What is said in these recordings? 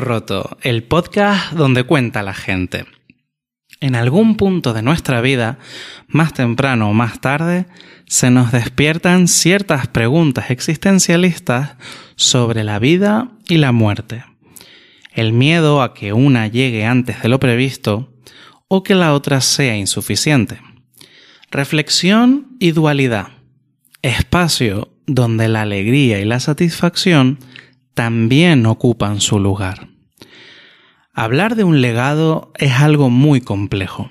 Roto, el podcast donde cuenta la gente. En algún punto de nuestra vida, más temprano o más tarde, se nos despiertan ciertas preguntas existencialistas sobre la vida y la muerte. El miedo a que una llegue antes de lo previsto o que la otra sea insuficiente. Reflexión y dualidad. Espacio donde la alegría y la satisfacción también ocupan su lugar. Hablar de un legado es algo muy complejo,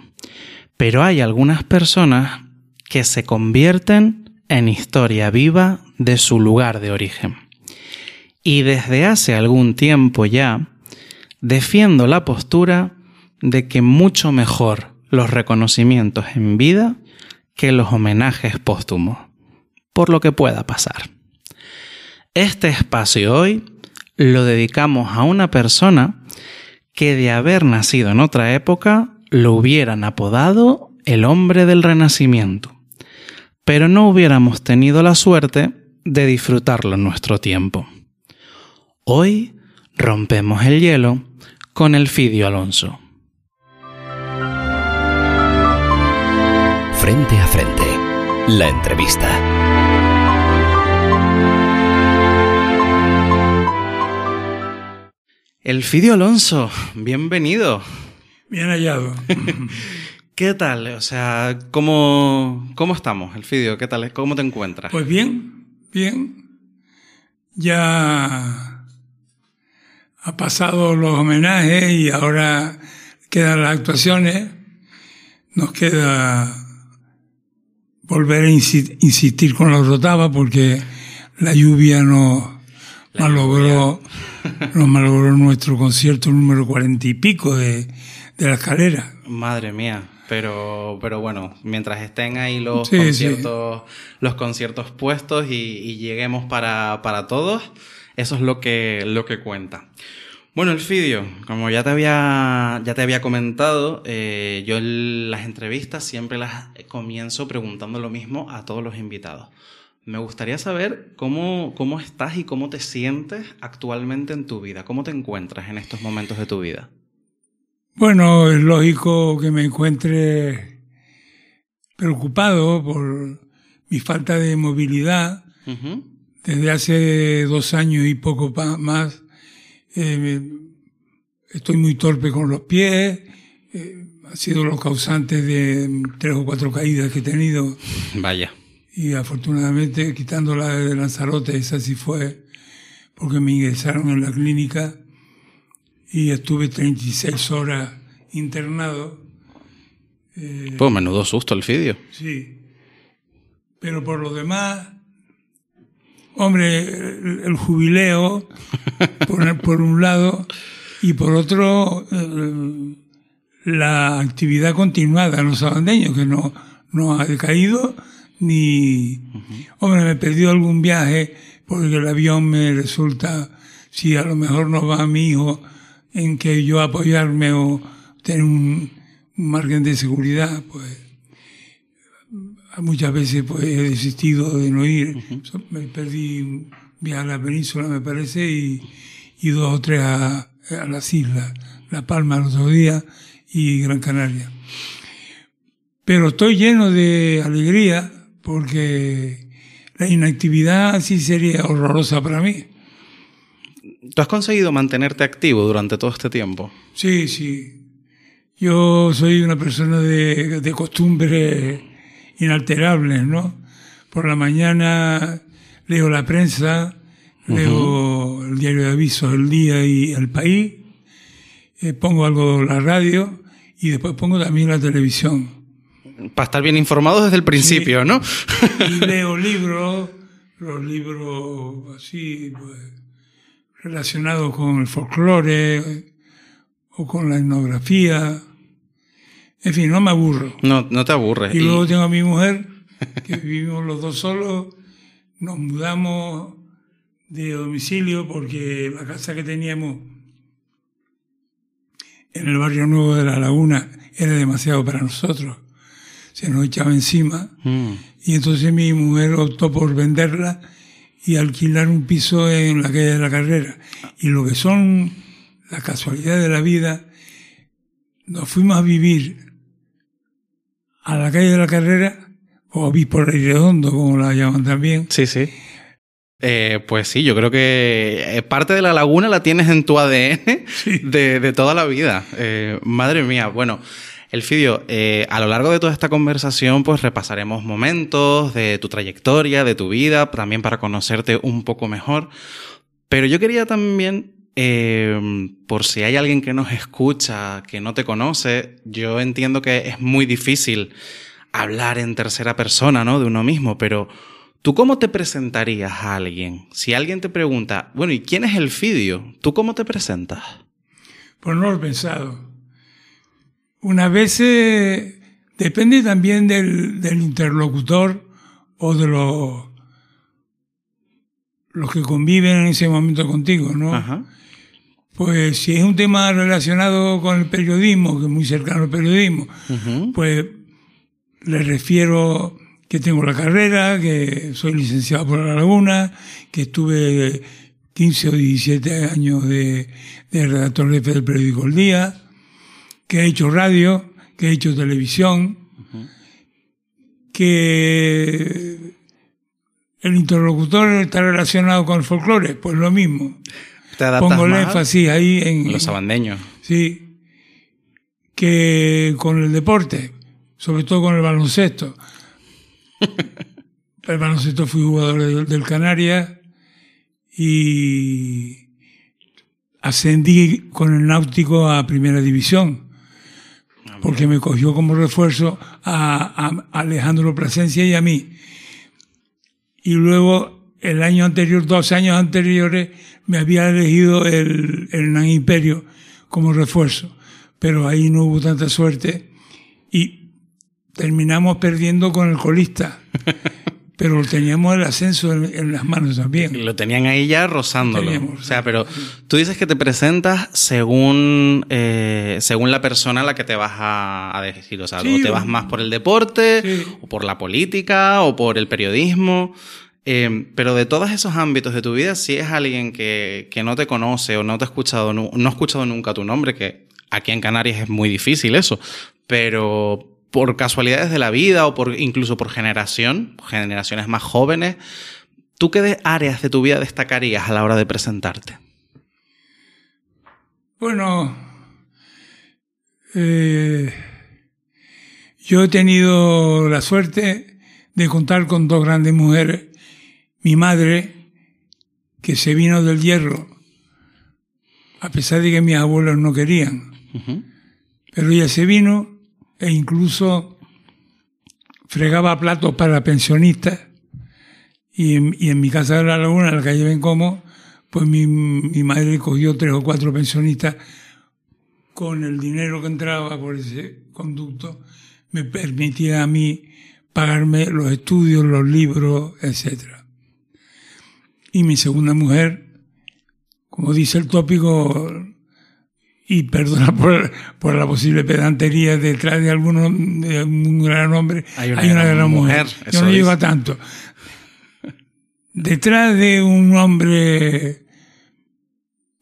pero hay algunas personas que se convierten en historia viva de su lugar de origen. Y desde hace algún tiempo ya defiendo la postura de que mucho mejor los reconocimientos en vida que los homenajes póstumos, por lo que pueda pasar. Este espacio hoy lo dedicamos a una persona que de haber nacido en otra época lo hubieran apodado el hombre del renacimiento, pero no hubiéramos tenido la suerte de disfrutarlo en nuestro tiempo. Hoy rompemos el hielo con el Fidio Alonso. Frente a frente, la entrevista. El Fidio Alonso, bienvenido. Bien hallado. ¿Qué tal? O sea, ¿cómo, ¿cómo estamos, Elfidio? ¿Qué tal? ¿Cómo te encuentras? Pues bien, bien. Ya ha pasado los homenajes y ahora quedan las actuaciones. Nos queda volver a insistir con la rotaba porque la lluvia nos malogró nos malogró nuestro concierto número cuarenta y pico de, la escalera. Madre mía. Pero, pero bueno, mientras estén ahí los conciertos, los conciertos puestos y, lleguemos para, todos, eso es lo que, lo que cuenta. Bueno, el Elfidio, como ya te había, ya te había comentado, eh, yo en las entrevistas siempre las comienzo preguntando lo mismo a todos los invitados. Me gustaría saber cómo, cómo estás y cómo te sientes actualmente en tu vida. ¿Cómo te encuentras en estos momentos de tu vida? Bueno, es lógico que me encuentre preocupado por mi falta de movilidad. Desde hace dos años y poco más eh, estoy muy torpe con los pies. Eh, ha sido los causantes de tres o cuatro caídas que he tenido. Vaya y afortunadamente quitando la de Lanzarote, esa sí fue porque me ingresaron en la clínica y estuve 36 horas internado. Eh, pues menudo susto el fidio. Sí. Pero por lo demás, hombre, el, jubileo, por, por, un lado, y por otro, eh, la actividad continuada en los sabandeños, que no, no ha decaído ni, hombre, me perdió algún viaje porque el avión me resulta, si a lo mejor no va mi hijo, en que yo apoyarme o tener un, margen de seguridad, pues muchas veces pues he desistido de no ir. Me perdí un viaje a la península, me parece, y, y dos o tres a, a las islas, La Palma los otro día y Gran Canaria. Pero estoy lleno de alegría porque la inactividad sí sería horrorosa para mí. ¿Tú has conseguido mantenerte activo durante todo este tiempo? Sí, sí. Yo soy una persona de, de costumbres inalterables, ¿no? Por la mañana leo la prensa, leo el diario de avisos El Día y El País, eh, pongo algo la radio y después pongo también la televisión para estar bien informados desde el principio, ¿no? y leo libros, los libros así, pues, relacionados con el folclore o con la etnografía. En fin, no me aburro. No, no te aburres. Y, luego tengo a mi mujer, que vivimos los dos solos, nos mudamos de domicilio porque la casa que teníamos en el barrio nuevo de La Laguna era demasiado para nosotros. Se nos echaba encima. Mm. Y entonces mi mujer optó por venderla y alquilar un piso en la calle de la carrera. Y lo que son las casualidades de la vida, nos fuimos a vivir a la calle de la carrera, o obispo Rey Redondo, como la llaman también. Sí, sí. Eh, pues sí, yo creo que eh, parte de la laguna la tienes en tu ADN Sí. de, de toda la vida. Eh, madre mía, bueno, Elfidio, eh, a lo largo de toda esta conversación, pues repasaremos momentos de tu trayectoria, de tu vida, también para conocerte un poco mejor. Pero yo quería también, eh, por si hay alguien que nos escucha, que no te conoce, yo entiendo que es muy difícil hablar en tercera persona, ¿no? De uno mismo, pero ¿tú cómo te presentarías a alguien? Si alguien te pregunta, bueno, ¿y quién es Elfidio? ¿Tú cómo te presentas? Pues no lo he pensado. Una vez eh, depende también del, del interlocutor o de los, los que conviven en ese momento contigo, ¿no? Ajá. Pues si es un tema relacionado con el periodismo, que es muy cercano al periodismo, pues le refiero que tengo la carrera, que soy licenciado por La Laguna, que estuve 15 o 17 años de, de redactor jefe del periódico El Día, que he hecho radio, que he hecho televisión, que el interlocutor está relacionado con el folclore, pues lo mismo. ¿Te adaptas Pongo el énfasis ahí en, Los sabandeños. Sí. Que con el deporte, sobre todo con el baloncesto. el baloncesto fui jugador del, del Canarias y ascendí con el Náutico a Primera División. Porque me cogió como refuerzo a, Alejandro Plasencia y a mí. Y luego, el año anterior, dos años anteriores, me había elegido el, el Hernán Imperio como refuerzo. Pero ahí no hubo tanta suerte y terminamos perdiendo con el colista. Pero teníamos el ascenso en, en las manos también. Lo tenían ahí ya rozándolo. Teníamos, o sea, pero tú dices que te presentas según, eh, según la persona a la que te vas a, a decir. O sea, Sí, o te vas más por el deporte, Sí. o por la política, o por el periodismo. Eh, pero de todos esos ámbitos de tu vida, si es alguien que, que no te conoce o no te ha escuchado, nu- no ha escuchado nunca tu nombre, que aquí en Canarias es muy difícil eso, pero por casualidades de la vida o por incluso por generación, generaciones más jóvenes, ¿tú qué áreas de tu vida destacarías a la hora de presentarte? Bueno, eh, yo he tenido la suerte de contar con dos grandes mujeres. Mi madre, que se vino del hierro, a pesar de que mis abuelos no querían, pero ella se vino e incluso fregaba platos para pensionistas. Y en, mi casa de la laguna, en la calle Bencomo, pues mi, mi madre cogió tres o cuatro pensionistas con el dinero que entraba por ese conducto, me permitía a mí pagarme los estudios, los libros, etcétera. Y mi segunda mujer, como dice el tópico, y perdona por, por la posible pedantería detrás de alguno de un gran hombre, Hay una gran mujer, Yo eso no llego a tanto. Detrás de un hombre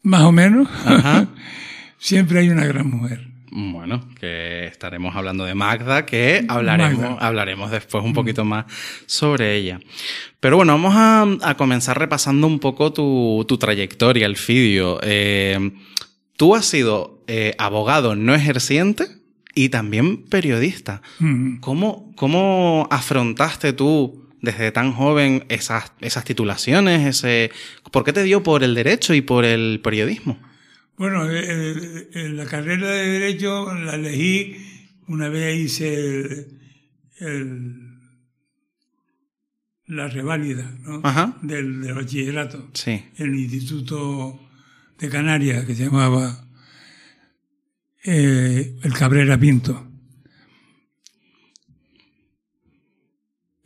más o menos, Ajá. siempre hay una gran mujer. Bueno, que estaremos hablando de Magda, que hablaremos, Magda. hablaremos después un poquito más sobre ella. Pero bueno, vamos a, a comenzar repasando un poco tu, tu trayectoria, Elfidio. Eh, tú has sido eh, abogado no ejerciente y también periodista. Mm. ¿Cómo, ¿Cómo afrontaste tú desde tan joven esas, esas titulaciones? Ese, ¿Por qué te dio por el derecho y por el periodismo? Bueno, eh, eh, la carrera de Derecho la elegí una vez hice el, el- la reválida ¿no? Del, del bachillerato Sí. en el Instituto de Canarias que se llamaba eh, el Cabrera Pinto.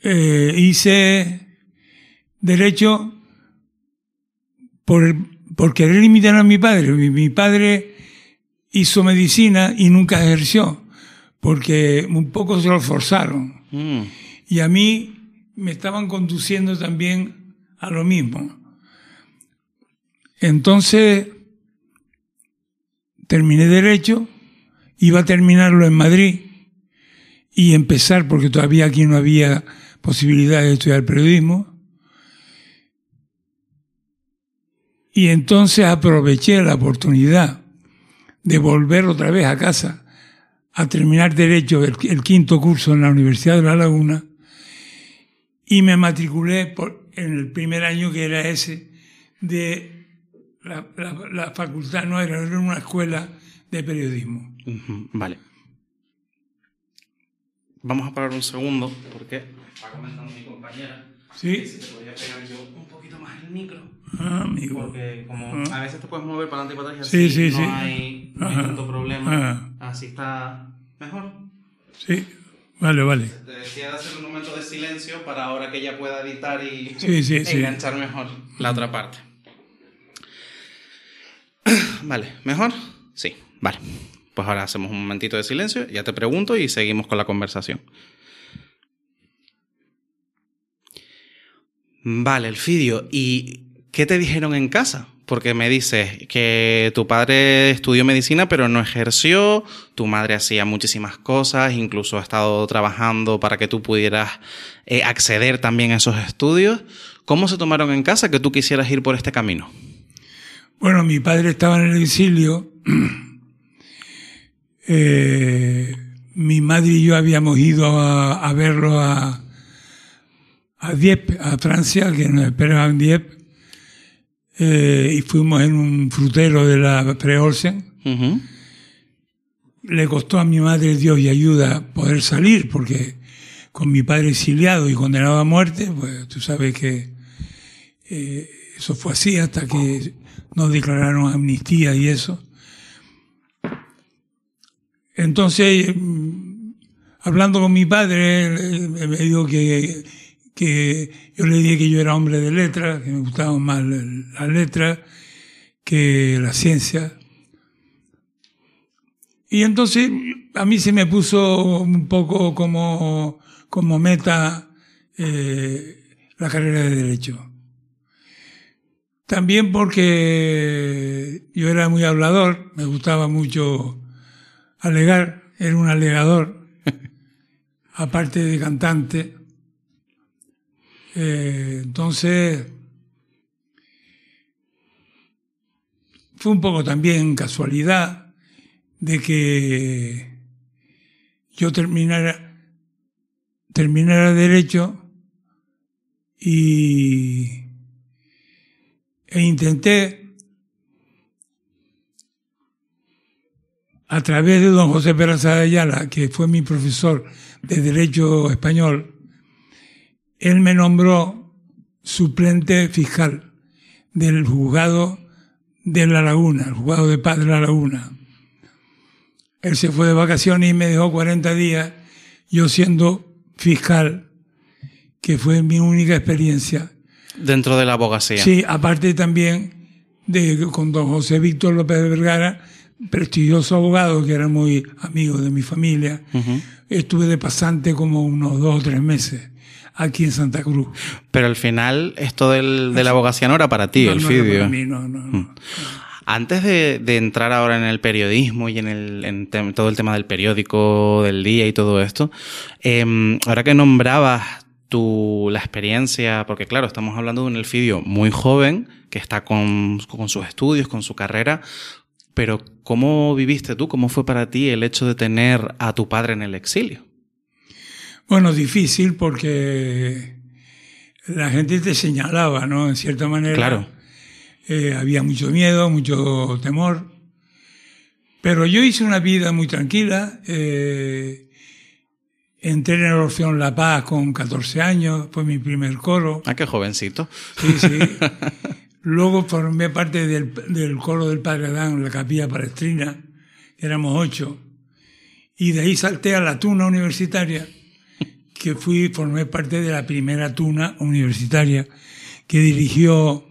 Eh, hice Derecho por, por querer imitar a mi padre. Mi, mi padre hizo medicina y nunca ejerció, porque un poco se lo forzaron. Mm. Y a mí me estaban conduciendo también a lo mismo. Entonces, terminé derecho, iba a terminarlo en Madrid y empezar, porque todavía aquí no había posibilidad de estudiar periodismo. Y entonces aproveché la oportunidad de volver otra vez a casa a terminar derecho el, quinto curso en la Universidad de La Laguna y me matriculé en el primer año que era ese de la, la- la facultad, no era, era una escuela de periodismo. Ujú, Vale. Vamos a parar un segundo porque está comentando mi compañera ¿Sí? si te podía pegar yo un poquito más el micro. Ah, amigo. Porque como a veces te puedes mover para adelante y para atrás Sí, y así sí, no, sí. Hay, no hay Ajá. tanto problema. Ah. Así está mejor. Sí, vale, vale. Te decía de hacer un momento de silencio para ahora que ella pueda editar y Sí, sí, sí. enganchar mejor la otra parte. Vale, ¿mejor? Sí, vale. Pues ahora hacemos un momentito de silencio, ya te pregunto y seguimos con la conversación. Vale, Elfidio, ¿y qué te dijeron en casa? Porque me dices que tu padre estudió medicina pero no ejerció, tu madre hacía muchísimas cosas, incluso ha estado trabajando para que tú pudieras eh, acceder también a esos estudios. ¿Cómo se tomaron en casa que tú quisieras ir por este camino? Bueno, mi padre estaba en el exilio. Eh, mi madre y yo habíamos ido a, a verlo a, a Dieppe, a Francia, que nos esperaba en Dieppe. Eh, y fuimos en un frutero de la Preolsen. Le costó a mi madre Dios y ayuda poder salir, porque con mi padre exiliado y condenado a muerte, pues tú sabes que eh, eso fue así hasta que nos declararon amnistía y eso. Entonces, mm, hablando con mi padre, me dijo que, que yo le dije que yo era hombre de letras, que me gustaban más las letras que la ciencia. Y entonces a mí se me puso un poco como, como meta eh, la carrera de Derecho. También porque yo era muy hablador, me gustaba mucho alegar, era un alegador, aparte de cantante. Eh, entonces, fue un poco también casualidad de que yo terminara, terminara derecho y e intenté a través de don José Peraza de Ayala, que fue mi profesor de Derecho Español, él me nombró suplente fiscal del juzgado de La Laguna, el juzgado de paz de La Laguna. Él se fue de vacaciones y me dejó 40 días, yo siendo fiscal, que fue mi única experiencia. Dentro de la abogacía. Sí, aparte también de con don José Víctor López de Vergara, prestigioso abogado que era muy amigo de mi familia. Estuve de pasante como unos dos o tres meses aquí en Santa Cruz. Pero al final, esto del, de la abogacía no era para ti, No, el no era Elfidio. para mí, no, no, no. Antes de, de entrar ahora en el periodismo y en, el, en todo el tema del periódico, del día y todo esto, em, ahora que nombrabas tu, la experiencia, porque claro, estamos hablando de un Elfidio muy joven que está con, con sus estudios, con su carrera, pero ¿cómo viviste tú? ¿Cómo fue para ti el hecho de tener a tu padre en el exilio? Bueno, difícil porque la gente te señalaba, ¿no? En cierta manera. Claro. Eh, había mucho miedo, mucho temor. Pero yo hice una vida muy tranquila. eh, entré en el Orfeón La Paz con 14 años, fue mi primer coro. Ah, qué jovencito. Sí, sí. Luego formé parte del, del coro del Padre Adán, la capilla palestrina, éramos ocho. Y de ahí salté a la tuna universitaria, que fui, formé parte de la primera tuna universitaria que dirigió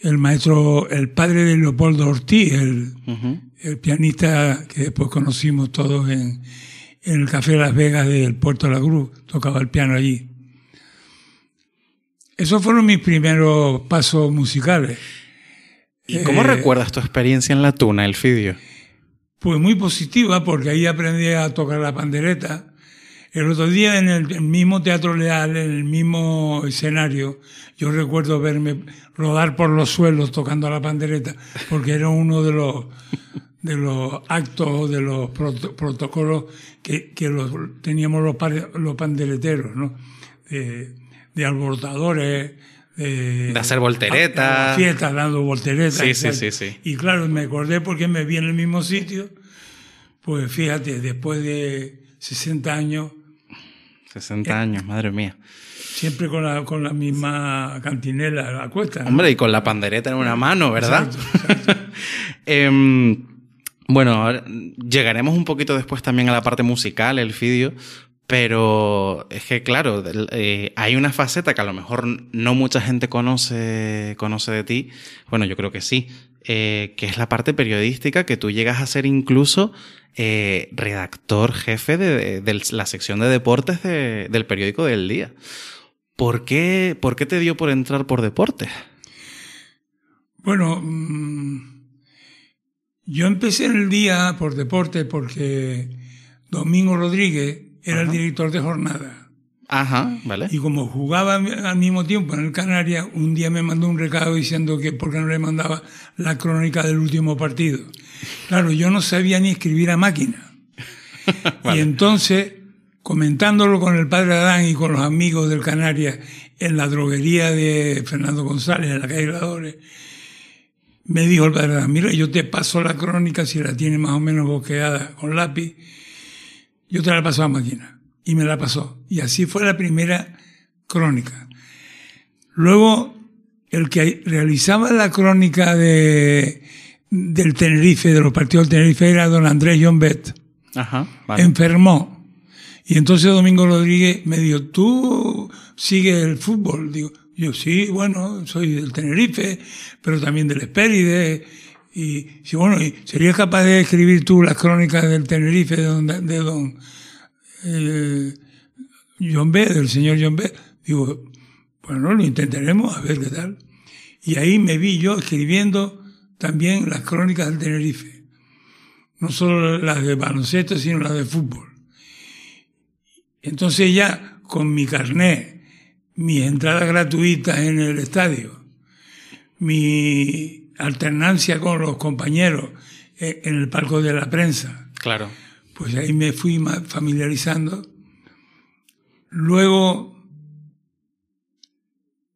el maestro, el padre de Leopoldo Ortiz, el, el pianista que después conocimos todos en, en el Café Las Vegas del Puerto de la Cruz, tocaba el piano allí. Esos fueron mis primeros pasos musicales. ¿Y cómo Eh, recuerdas tu experiencia en la tuna, el Fidio? Pues muy positiva, porque ahí aprendí a tocar la pandereta. El otro día en el, el mismo Teatro Leal, en el mismo escenario, yo recuerdo verme rodar por los suelos tocando la pandereta, porque era uno de los, de los actos, de los proto- protocolos que, que los, teníamos los, los pandereteros, ¿no? De, de alborotadores, de, De hacer volteretas. fiestas dando volteretas. Sí, sí, sí, sí. Y claro, me acordé porque me vi en el mismo sitio. Pues fíjate, después de 60 años, 60 años, madre mía. siempre con la, con la misma cantinela a la cuesta. ¿no? Hombre, y con la pandereta en una mano, ¿verdad? Exacto, Em, bueno, llegaremos un poquito después también a la parte musical, el vídeo, pero es que, claro, eh, hay una faceta que a lo mejor no mucha gente conoce, conoce de ti. Bueno, yo creo que sí, eh, que es la parte periodística, que tú llegas a ser incluso eh, redactor jefe de, la sección de deportes de- del periódico del día. ¿Por qué, ¿Por qué te dio por entrar por deportes? Bueno, mm, yo empecé en el día por deporte porque Domingo Rodríguez era el director de jornada. Ajá, ¿vale? Y como jugaba al mismo tiempo en el Canarias, un día me mandó un recado diciendo que por qué no le mandaba la crónica del último partido. Claro, yo no sabía ni escribir a máquina. Y entonces, comentándolo con el padre Adán y con los amigos del Canarias en la droguería de Fernando González, en la calle Gradores, me dijo el padre mira, yo te paso la crónica si la tienes más o menos boqueada con lápiz, yo te la paso a máquina. Y me la pasó. Y así fue la primera crónica. Luego, el que realizaba la crónica de, del Tenerife, de los partidos del Tenerife, era don Andrés John Bett. Ajá, vale. Enfermó. Y entonces Domingo Rodríguez me dijo, ¿tú sigues el fútbol? Digo, yo sí, bueno, soy del Tenerife, pero también del Espéride. Y sí, bueno, ¿y ¿serías capaz de escribir tú las crónicas del Tenerife de don, de don eh, John B., del señor John B.? Digo, bueno, lo intentaremos, a ver qué tal. Y ahí me vi yo escribiendo también las crónicas del Tenerife. No solo las de baloncesto, sino las de fútbol. Entonces ya con mi carnet, mis entradas gratuitas en el estadio, mi alternancia con los compañeros eh, en el palco de la prensa, Claro. pues ahí me fui familiarizando. Luego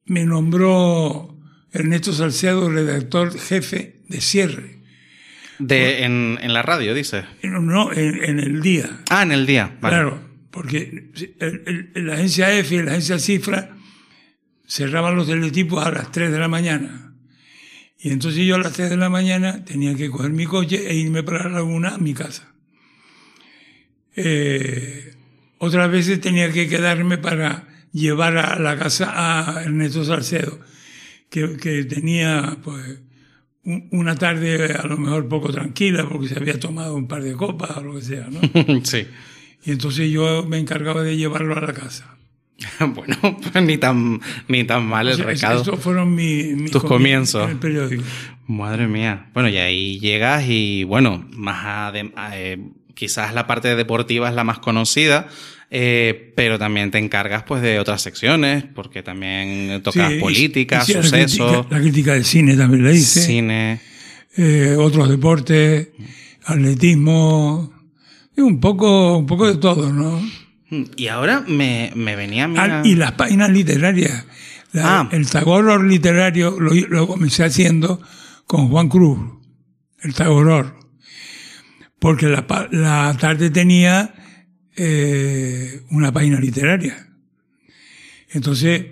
me nombró Ernesto Salcedo redactor jefe de cierre. De, en, en la radio, dices. No, no, en, en el día. Ah, en el día. Vale. Claro, porque el- el- la agencia y la agencia Cifra cerraban los teletipos a las 3 de la mañana. Y entonces yo a las 3 de la mañana tenía que coger mi coche e irme para la laguna a mi casa. Eh, otras veces tenía que quedarme para llevar a la casa a Ernesto Salcedo, que, que tenía pues un- una tarde a lo mejor poco tranquila porque se había tomado un par de copas o lo que sea, ¿no? sí. Y entonces yo me encargaba de llevarlo a la casa. bueno, pues ni tan, ni tan mal el O sea, recado. Estos fueron mi- mis Tus comienzos. en el periódico. Madre mía. Bueno, y ahí llegas y, bueno, más eh, quizás la parte deportiva es la más conocida, eh, pero también te encargas pues de otras secciones, porque también tocas Sí, política, la sucesos, crítica- La crítica de cine también la hice. cine. eh, otros deportes, atletismo, y un poco, un poco de todo, ¿no? Y ahora me, me venía a mí Ah, y las páginas literarias. La- Ah. El Tagoror literario lo, lo comencé haciendo con Juan Cruz, el Tagoror. Porque la, la tarde tenía eh, una página literaria. Entonces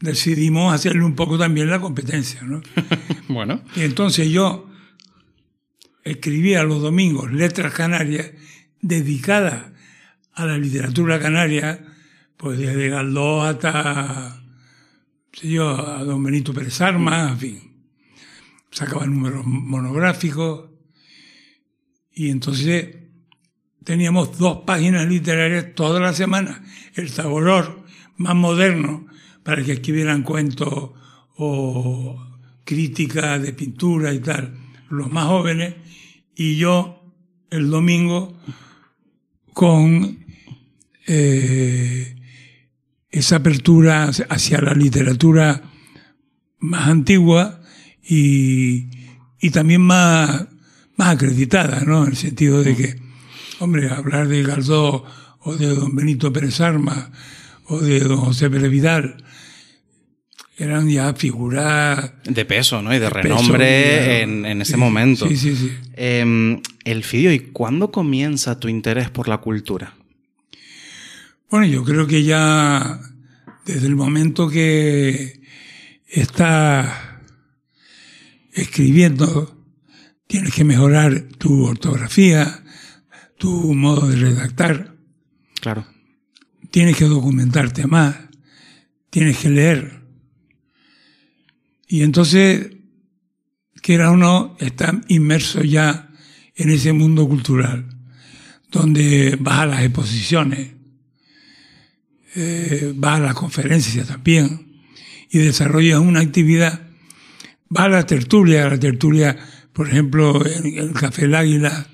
decidimos hacerle un poco también la competencia, ¿no? Bueno, Y entonces yo escribía los domingos letras canarias dedicadas a la literatura canaria, pues desde Galdós hasta, sé yo, a don Benito Pérez Armas, en fin. sacaba números monográficos y entonces teníamos dos páginas literarias toda la semana, el sabor más moderno para que escribieran cuentos o crítica de pintura y tal, los más jóvenes, y yo el domingo con eh, esa apertura hacia la literatura más antigua y, y también más, más acreditada, ¿no? En el sentido de que, hombre, hablar de Galdós o de don Benito Pérez Armas o de don José Pérez Vidal eran ya figuras... De peso, ¿no? Y de, renombre en, en, ese momento. Sí, sí, sí. Eh, el Fidio, ¿y cuándo comienza tu interés por la cultura? Bueno, yo creo que ya desde el momento que estás escribiendo, tienes que mejorar tu ortografía, tu modo de redactar. Claro. Tienes que documentarte más, tienes que leer. Y entonces, quiera o no, está inmerso ya en ese mundo cultural, donde vas a las exposiciones, eh, vas a las conferencias también, y desarrollas una actividad, vas a la tertulia, a la tertulia, por ejemplo, en el Café El Águila,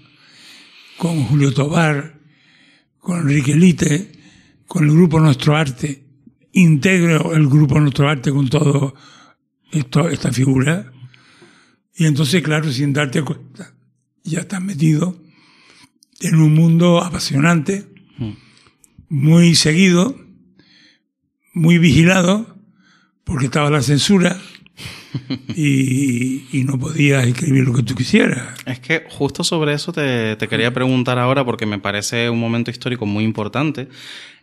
con Julio Tobar, con Enrique Lite, con el grupo Nuestro Arte, integro el grupo Nuestro Arte con todo esta figura, y entonces, claro, sin darte cuenta, ya estás metido en un mundo apasionante, muy seguido, muy vigilado, porque estaba la censura y, y, no podías escribir lo que tú quisieras. Es que justo sobre eso te, te quería preguntar ahora porque me parece un momento histórico muy importante.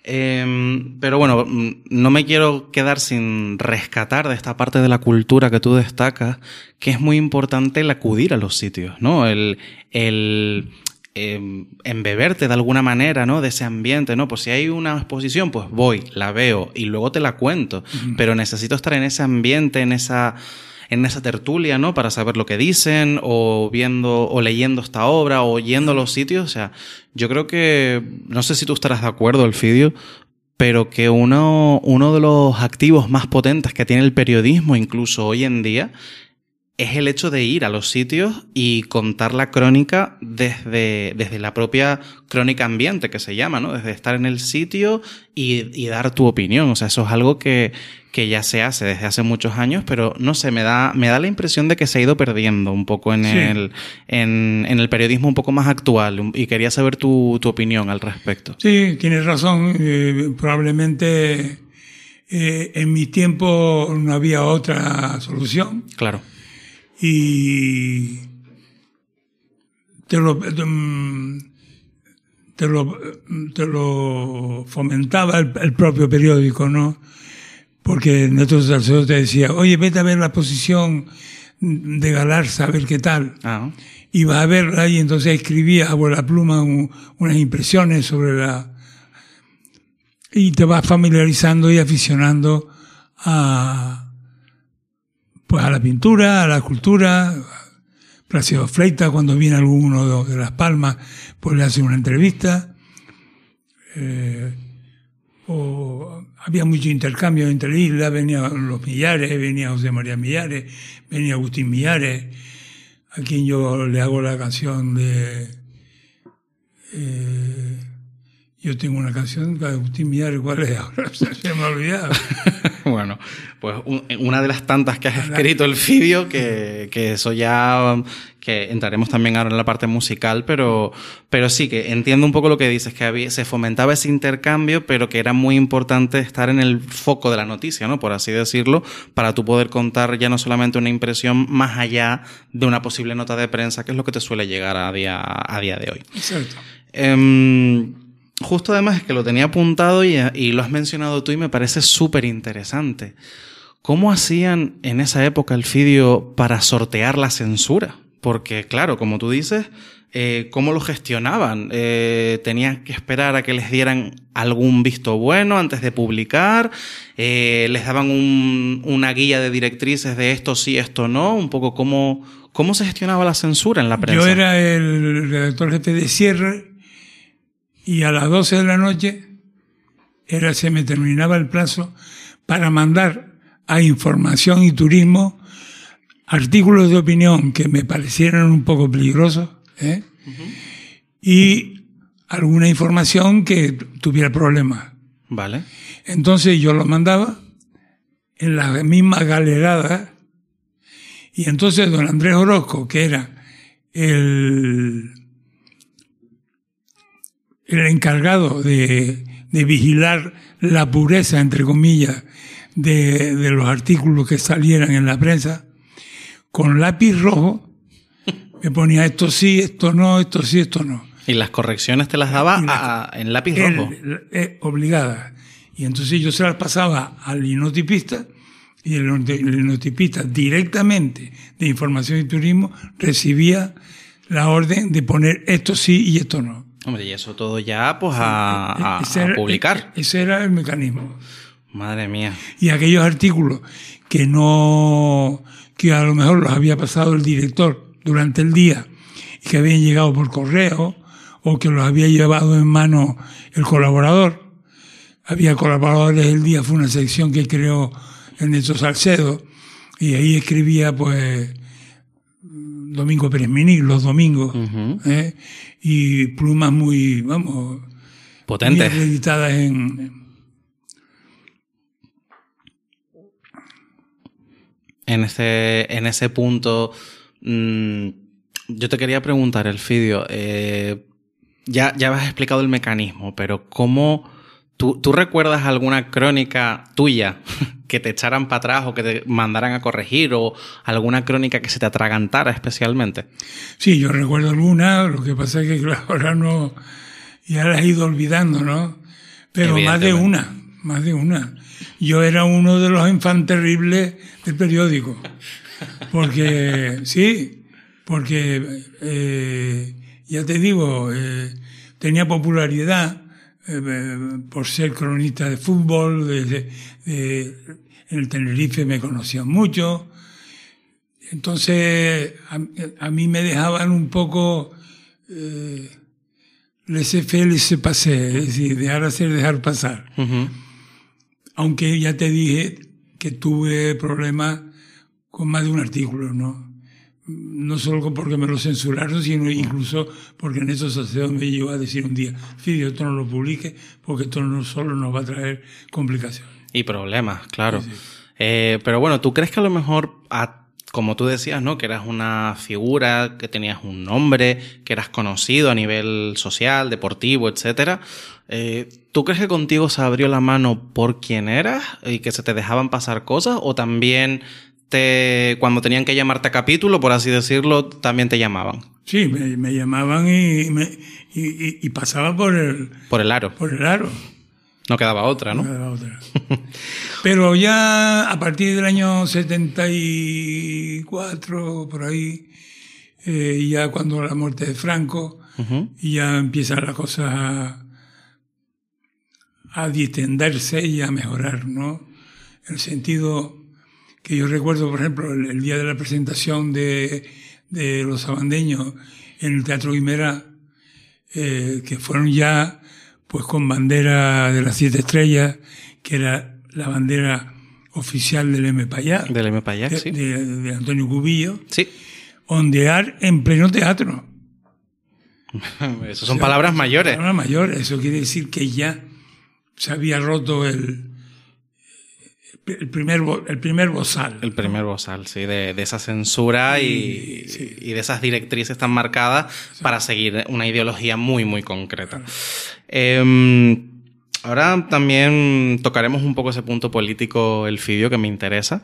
Eh, pero bueno, no me quiero quedar sin rescatar de esta parte de la cultura que tú destacas, que es muy importante el acudir a los sitios, ¿no? El, el eh, embeberte de alguna manera, ¿no? De ese ambiente, ¿no? Pues si hay una exposición, pues voy, la veo y luego te la cuento. Uh -huh. Pero necesito estar en ese ambiente, en esa, en esa tertulia, ¿no? Para saber lo que dicen, o viendo, o leyendo esta obra, o yendo los sitios. O sea, yo creo que, no sé si tú estarás de acuerdo, Elfidio, pero que uno, uno de los activos más potentes que tiene el periodismo, incluso hoy en día, es el hecho de ir a los sitios y contar la crónica desde, desde la propia crónica ambiente que se llama, ¿no? Desde estar en el sitio y, y, dar tu opinión. O sea, eso es algo que, que ya se hace desde hace muchos años, pero no sé, me da, me da la impresión de que se ha ido perdiendo un poco en, sí. el, en, en, el periodismo un poco más actual y quería saber tu, tu opinión al respecto. Sí, tienes razón. Eh, probablemente eh, en mi tiempo no había otra solución. Claro y te lo, te lo, te lo fomentaba el, el, propio periódico, ¿no? Porque Neto Salcedo te decía, oye, vete a ver la posición de Galarza, a ver qué tal. Ah. Iba a verla y entonces escribía a la pluma un, unas impresiones sobre la... Y te vas familiarizando y aficionando a, pues a la pintura, a la escultura. Plácido Fleita, cuando viene alguno de Las Palmas, pues le hace una entrevista. Eh, o había mucho intercambio entre islas, venían los Millares, venía José María Millares, venía Agustín Millares, a quien yo le hago la canción de... Eh, yo tengo una canción de Agustín Millares, ¿cuál es ahora? Se me ha olvidado. bueno, pues una de las tantas que has escrito, el Fidio, que, que eso ya, que entraremos también ahora en la parte musical, pero, pero sí, que entiendo un poco lo que dices, que había, se fomentaba ese intercambio, pero que era muy importante estar en el foco de la noticia, ¿no? Por así decirlo, para tú poder contar ya no solamente una impresión más allá de una posible nota de prensa, que es lo que te suele llegar a día, a día de hoy. Exacto. Eh, Justo además es que lo tenía apuntado y, lo has mencionado tú y me parece súper interesante. ¿Cómo hacían en esa época el Fidio para sortear la censura? porque claro, como tú dices, eh, ¿cómo lo gestionaban? Eh, ¿Tenían que esperar a que les dieran algún visto bueno antes de publicar? Eh, ¿Les daban un- una guía de directrices de esto sí, esto no? Un poco cómo, cómo se gestionaba la censura en la prensa. Yo era el redactor jefe de cierre y a las 12 de la noche era, se me terminaba el plazo para mandar a Información y Turismo artículos de opinión que me parecieran un poco peligrosos ¿eh? y alguna información que tuviera problemas. Vale. Entonces yo lo mandaba en la misma galerada y entonces don Andrés Orozco, que era el, el encargado de, de vigilar la pureza, entre comillas, de, de los artículos que salieran en la prensa, con lápiz rojo me ponía esto sí, esto no, esto sí, esto no. Y las correcciones te las daba Y la- a- en lápiz El- rojo. el- eh, obligada. Y entonces yo se las pasaba al linotipista y el linotipista directamente de información y turismo recibía la orden de poner esto sí y esto no. Hombre, y eso todo ya, pues, a, a- Ese a era- publicar. Ese era el mecanismo. Madre mía. Y aquellos artículos que no, que a lo mejor los había pasado el director durante el día y que habían llegado por correo o que los había llevado en mano el colaborador. Había colaboradores el día, fue una sección que creó Ernesto Salcedo y ahí escribía pues Domingo Pérez Mini, los domingos. ¿eh? Y plumas muy, vamos, muy Potente. acreditadas en, En ese, en ese punto, mm, yo te quería preguntar, Elfidio, eh, ya, ya has explicado el mecanismo, pero ¿cómo tú, tú recuerdas alguna crónica tuya que te echaran para atrás o que te mandaran a corregir o alguna crónica que se te atragantara especialmente? Sí, yo recuerdo alguna, lo que pasa es que claro, ahora no, ya las he ido olvidando, ¿no? Pero más de una, más de una. Yo era uno de los infanterribles del periódico. Porque, sí, porque, eh, ya te digo, eh, tenía popularidad por ser cronista de fútbol, de- de- de- en el Tenerife me conocían mucho, entonces, a, a mí me dejaban un poco eh, laissez faire, laissez passer, es decir, dejar hacer, dejar pasar. Aunque ya te dije que tuve problemas con más de un artículo, ¿no? No solo porque me lo censuraron, sino incluso porque en esos Salcedo me llegó a decir un día, Fidio, esto no lo publique porque esto no solo nos va a traer complicaciones. Y problemas, claro. Sí, sí. Eh, pero bueno, ¿tú crees que a lo mejor, a- como tú decías, ¿no? Que eras una figura, que tenías un nombre, que eras conocido a nivel social, deportivo, etcétera. eh, ¿Tú crees que contigo se abrió la mano por quién eras y que se te dejaban pasar cosas? ¿O también te, cuando tenían que llamarte a capítulo, por así decirlo, también te llamaban? Sí, me, me llamaban y, me- y, y- y pasaba por el, Por el aro. por el aro. No quedaba otra, ¿no? No quedaba otra. Pero ya a partir del año 74, por ahí, eh, ya cuando la muerte de Franco, y ya empiezan las cosas a, a distenderse y a mejorar, ¿no? El sentido que yo recuerdo, por ejemplo, el, el día de la presentación de, de los abandeños en el Teatro Guimera, eh, que fueron ya pues con bandera de las siete estrellas, que era la bandera oficial del M. Payá, Del M. Payac, de, sí. de- de Antonio Cubillo, Sí. ondear en pleno teatro. Esas son palabras mayores. Palabra mayor, eso quiere decir que ya se había roto el, el, primer, el primer bozal. El primer bozal, sí, de, de esa censura y, y de esas directrices tan marcadas para seguir una ideología muy, muy concreta. Eh, ahora también tocaremos un poco ese punto político, el fidio, que me interesa.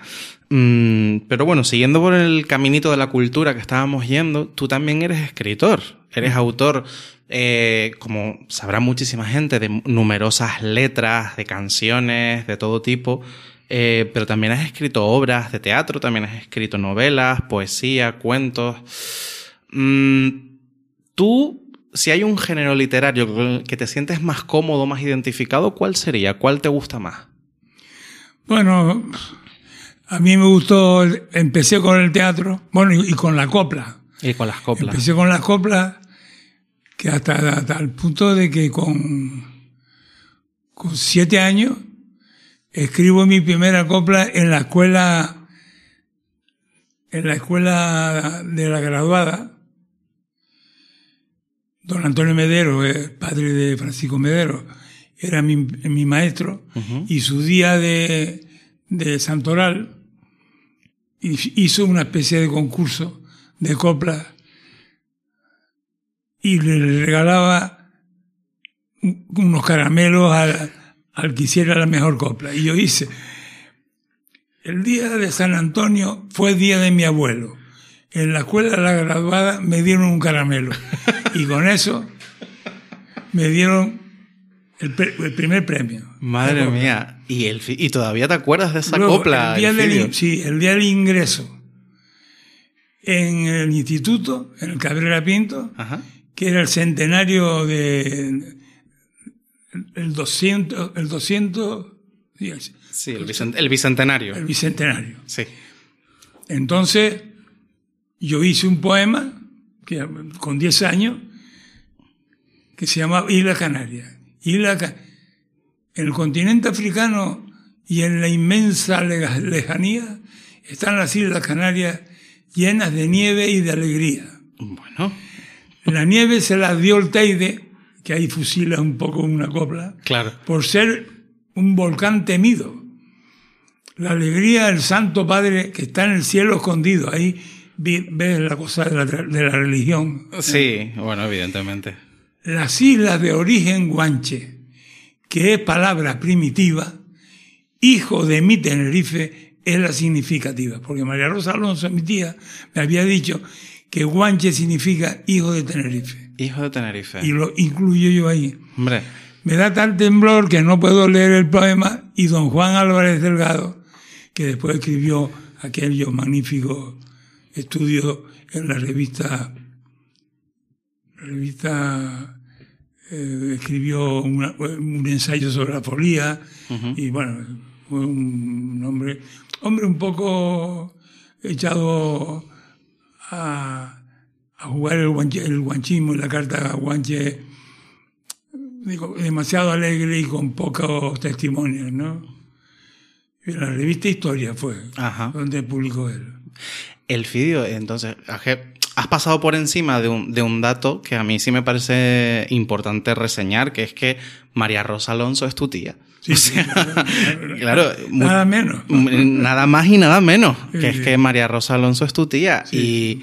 Mm, pero bueno, siguiendo por el caminito de la cultura que estábamos yendo, tú también eres escritor, eres autor. eh, como sabrá muchísima gente, de numerosas letras, de canciones, de todo tipo. Eh, pero también has escrito obras de teatro, también has escrito novelas, poesía, cuentos. Mm, tú, si hay un género literario con el que te sientes más cómodo, más identificado, ¿cuál sería? ¿Cuál te gusta más? Bueno, a mí me gustó, empecé con el teatro, bueno, y, y con la copla. Y con las coplas. Empecé con las coplas, que hasta, hasta el punto de que con, con siete años escribo mi primera copla en la escuela, en la escuela de la graduada. Don Antonio Medero, el padre de Francisco Medero, era mi, mi maestro, y su día de, de Santoral hi- hizo una especie de concurso de coplas y le regalaba un- unos caramelos al, al que hiciera la mejor copla. Y yo hice, el día de San Antonio fue día de mi abuelo. En la escuela de la graduada me dieron un caramelo. Y con eso me dieron el, primer premio. Madre mía. ¿Y, el, ¿Y todavía te acuerdas de esa Luego, copla? el día del, sí, el día del ingreso en el instituto, en el Cabrera Pinto, Ajá. que era el centenario de el 200, el 200, sí, el- Sí, el, bicent- el bicentenario. el bicentenario. Sí. Entonces, yo hice un poema que, con 10 años que se llamaba Isla Canaria. Isla Ca- en el continente africano y en la inmensa lejanía están las Islas Canarias llenas de nieve y de alegría. Bueno, La nieve se la dio el Teide, que ahí fusila un poco una copla, claro. por ser un volcán temido. La alegría del Santo Padre que está en el cielo escondido. Ahí ves la cosa de la, de la religión. Sí, bueno, evidentemente. Las islas de origen guanche, que es palabra primitiva, hijo de mi Tenerife, es la significativa. Porque María Rosa Alonso, mi tía, me había dicho que guanche significa hijo de Tenerife. Hijo de Tenerife. Y lo incluyo yo ahí. Hombre, Me da tal temblor que no puedo leer el poema y don Juan Álvarez Delgado, que después escribió aquello magnífico estudio en la revista, revista eh, escribió una- un ensayo sobre la folía y bueno, fue un hombre, hombre un poco echado a, a jugar el, guanche- el guanchismo y la carta guanche digo, demasiado alegre y con pocos testimonios, ¿no? La revista Historia fue Ajá. donde publicó él. el Fidio, entonces, has pasado por encima de un, de un dato que a mí sí me parece importante reseñar, que es que María Rosa Alonso es tu tía. Sí, sí, Claro, Nada menos. Mm, Nada más y nada menos, que Sí, es que María Rosa Alonso es tu tía. Sí. Y,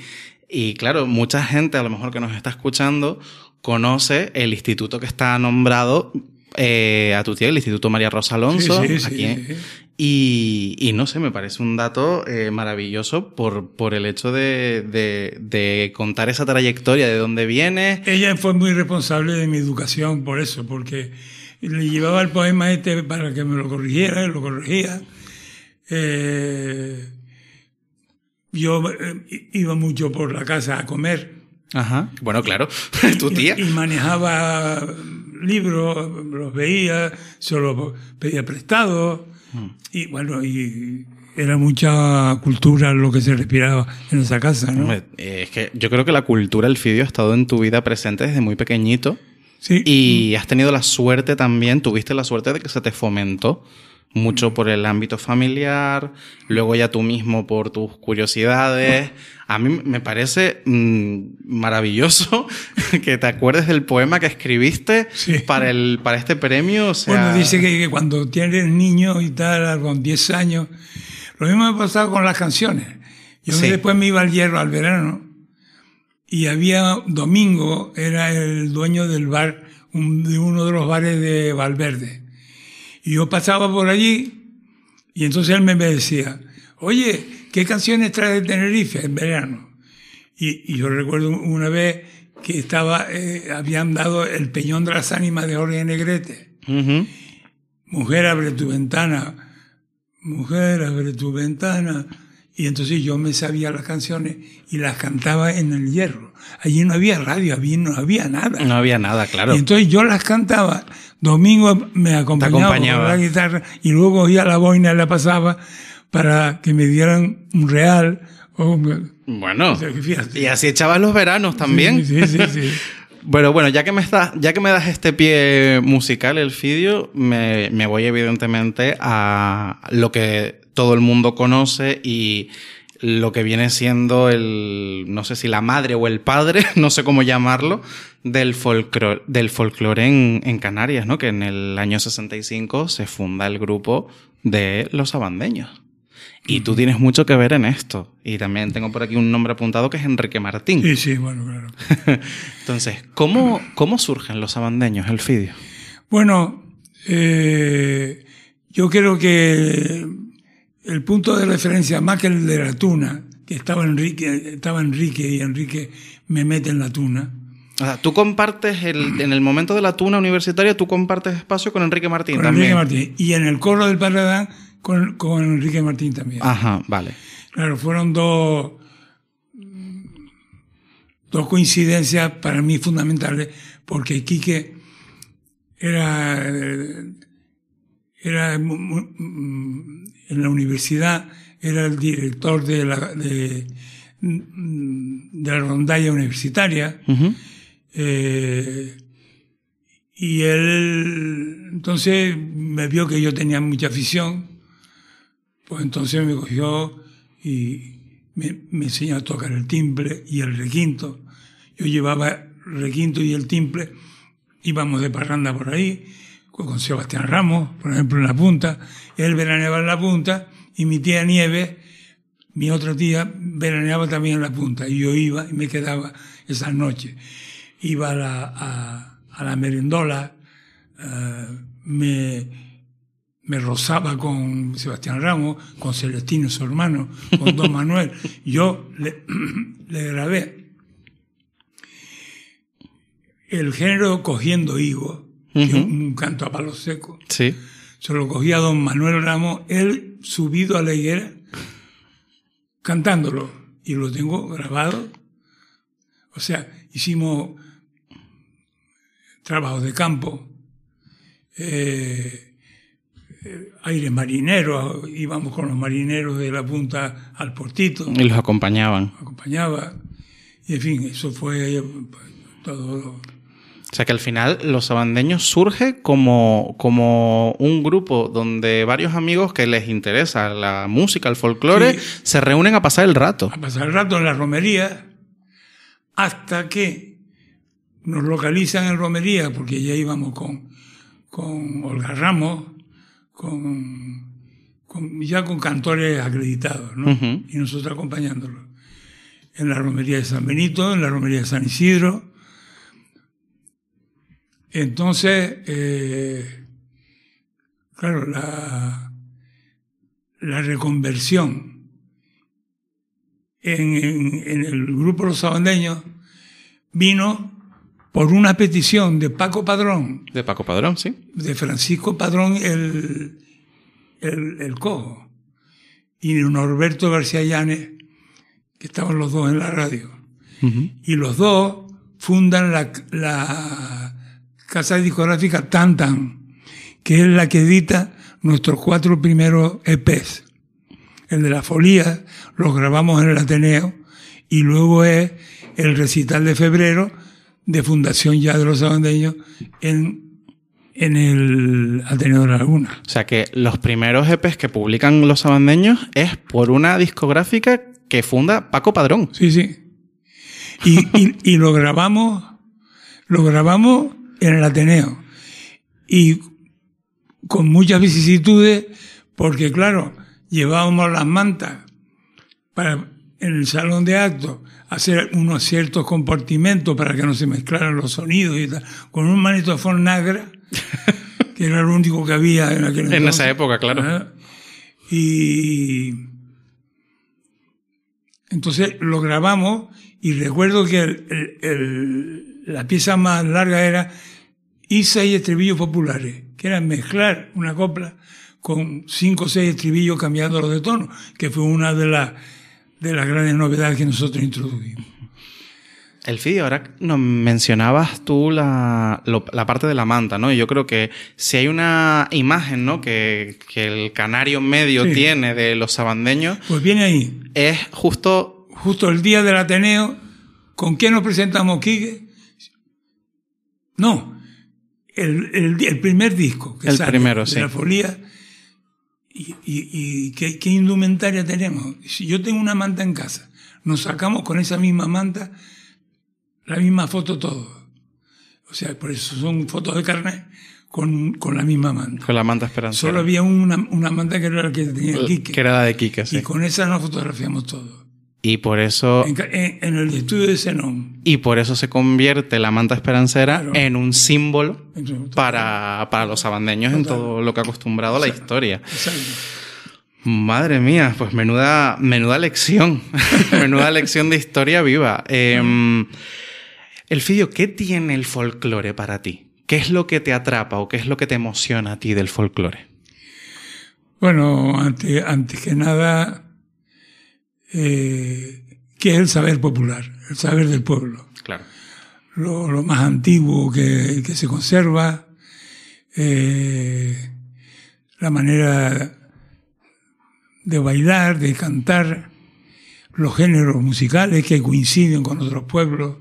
y claro, mucha gente a lo mejor que nos está escuchando conoce el instituto que está nombrado eh, a tu tía, el Instituto María Rosa Alonso. Sí, sí, sí, aquí en- sí. Y, y no sé, me parece un dato eh, maravilloso por, por el hecho de, de- de contar esa trayectoria, de dónde viene. Ella fue muy responsable de mi educación por eso, porque le llevaba el poema este para que me lo corrigiera, lo corregía. Eh, yo eh, iba mucho por la casa a comer Ajá. Bueno, claro, tu tía. y, y manejaba libros, los veía, solo pedía prestado y bueno, y era mucha cultura lo que se respiraba en esa casa, eh, es que yo creo que la cultura, el Fidio, ha estado en tu vida presente desde muy pequeñito. Sí. Y has tenido la suerte también, tuviste la suerte de que se te fomentó mucho por el ámbito familiar, luego ya tú mismo por tus curiosidades. A mí me parece mm, maravilloso que te acuerdes del poema que escribiste Sí. para, el, para este premio. O sea, Bueno, dice que, que cuando tienes niños y tal, con 10 años, lo mismo me pasaba con las canciones. Yo Sí. después me iba al hierro al verano y había Domingo, era el dueño del bar, un- de uno de los bares de Valverde. Y yo pasaba por allí y entonces él me decía, oye, ¿qué canciones traes de Tenerife en verano? Y, y yo recuerdo una vez que estaba, eh, habían dado el Peñón de las Ánimas de Jorge Negrete. Mujer, abre tu ventana, mujer, abre tu ventana. Y entonces yo me sabía las canciones y las cantaba en el hierro. Allí no había radio, allí no había nada. No había nada, claro. Y entonces yo las cantaba. Domingo me acompañaba, acompañaba. con la guitarra y luego oía la boina y la pasaba para que me dieran un real. O, Bueno, O sea, que fíjate. y así echabas los veranos también. Sí, sí, sí. sí. Bueno, bueno, ya que me estás, ya que me das este pie musical, el vídeo, me, me voy evidentemente a lo que todo el mundo conoce y lo que viene siendo el, no sé si la madre o el padre, no sé cómo llamarlo, del folclore, del folclore en, en Canarias, ¿no? Que en el año 65 se funda el grupo de los abandeños. Y tú tienes mucho que ver en esto. Y también tengo por aquí un nombre apuntado que es Enrique Martín. Sí, sí, bueno, claro. Entonces, ¿cómo, ¿cómo surgen los abandeños, el fidio? Bueno, eh, yo creo que el punto de referencia, más que el de la tuna, que estaba Enrique, estaba Enrique y Enrique me mete en la tuna. O sea, tú compartes, el, en el momento de la tuna universitaria, tú compartes espacio con Enrique Martín Con también. Enrique Martín. Y en el coro del Padre Adán con, con Enrique Martín también. Ajá, vale. Claro, fueron dos, dos coincidencias para mí fundamentales, porque Quique era, eh, era mm, en la universidad, era el director de la, de, mm, de la rondalla universitaria. Ujú. Eh, y él entonces me vio que yo tenía mucha afición, pues entonces me cogió y me, me enseñó a tocar el timbre y el requinto. Yo llevaba requinto y el timbre, íbamos de parranda por ahí, con Sebastián Ramos, por ejemplo, en la punta. Él veraneaba en la punta y mi tía Nieves, mi otra tía, veraneaba también en la punta. Y yo iba y me quedaba esas noches. Iba a la, a, a la merendola, eh, me, rozaba con Sebastián Ramos, con Celestino, su hermano, con Don Manuel. Yo le grabé el género Cogiendo Higo, que es Ujú. un canto a palo seco. Sí. Se lo cogía Don Manuel Ramos, él subido a la higuera, cantándolo. Y lo tengo grabado. O sea, hicimos trabajos de campo, eh, eh, aire marinero, íbamos con los marineros de la punta al portito, Y los acompañaban. acompañaba. Y en fin, eso fue eh, todo. O sea que al final los abandeños surge como, como un grupo donde varios amigos que les interesa la música, el folclore, Sí. se reúnen a pasar el rato. a pasar el rato en la romería hasta que nos localizan en romería, porque ya íbamos con, con Olga Ramos, con, con- ya con cantores acreditados, ¿no? Ujú. Y nosotros acompañándolos. En la romería de San Benito, en la romería de San Isidro. Entonces, eh, claro, la, la reconversión en, en- en el grupo Los Sabandeños vino por una petición de Paco Padrón, De Paco Padrón, sí. de Francisco Padrón el, el, el cojo, y de Norberto García Llanes, que estaban los dos en la radio. Y los dos fundan la, la casa discográfica Tantan, que es la que edita nuestros cuatro primeros EPs. El de la Folía los grabamos en el Ateneo y luego es el recital de febrero de Fundación Ya de los Sabandeños en, en el Ateneo de la Laguna. O sea que los primeros EPs que publican los abandeños es por una discográfica que funda Paco Padrón. Sí, sí. Y, y, y lo grabamos, lo grabamos en el Ateneo. Y con muchas vicisitudes, porque claro, llevábamos las mantas para en el salón de actos hacer unos ciertos compartimentos para que no se mezclaran los sonidos y tal, con un manitofón Nagra, que era lo único que había en aquel En entonces. esa época, claro. Y entonces lo grabamos y recuerdo que el- el- el- la pieza más larga era Y estribillos populares, que era mezclar una copla con cinco o seis estribillos cambiándolos de tono, que fue una de, las de las grandes novedades que nosotros introdujimos. Elfidio, ahora nos mencionabas tú la, lo- la parte de la manta, ¿no? Y yo creo que si hay una imagen, ¿no? Que, que el canario medio Sí. tiene de los sabandeños, Pues viene ahí, es justo justo el día del Ateneo, ¿con qué nos presentamos, Quique? No, el, el, el primer disco que El sale primero, de sí. la folía. ¿Y, y, y qué, qué indumentaria tenemos? Si yo tengo una manta en casa, nos sacamos con esa misma manta la misma foto todo. O sea, por eso son fotos de carne con, con la misma manta. con la manta esperanza. Solo había una, una manta que era la que tenía Quique. Que era la de Kike, sí. Y con esa nos fotografiamos todo. Y por eso, En, el estudio de Zenón. y por eso se convierte la manta esperancera Claro. en un símbolo para, para los sabandeños en todo lo que ha acostumbrado la historia. Exacto. Madre mía, pues menuda, menuda lección. menuda lección de historia viva. Eh, Elfidio, ¿qué tiene el folclore para ti? ¿Qué es lo que te atrapa o qué es lo que te emociona a ti del folclore? Bueno, ante- antes que nada, eh, ¿qué es el saber popular? El saber del pueblo. Claro. Lo, lo más antiguo que, que se conserva, eh, la manera de bailar, de cantar, los géneros musicales que coinciden con otros pueblos,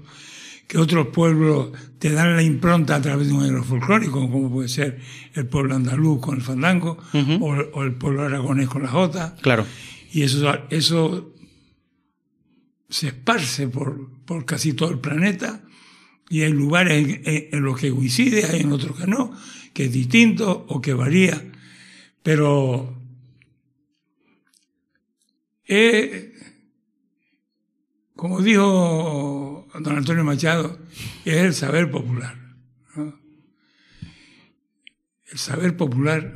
que otros pueblos te dan la impronta a través de un género folclórico, como puede ser el pueblo andaluz con el fandango, o, o el pueblo aragonés con la jota, Claro. y eso, eso se esparce por, por casi todo el planeta, y hay lugares en, los que coincide, hay en otros que no, que es distinto o que varía, pero eh, como dijo don Antonio Machado, es el saber popular. El saber popular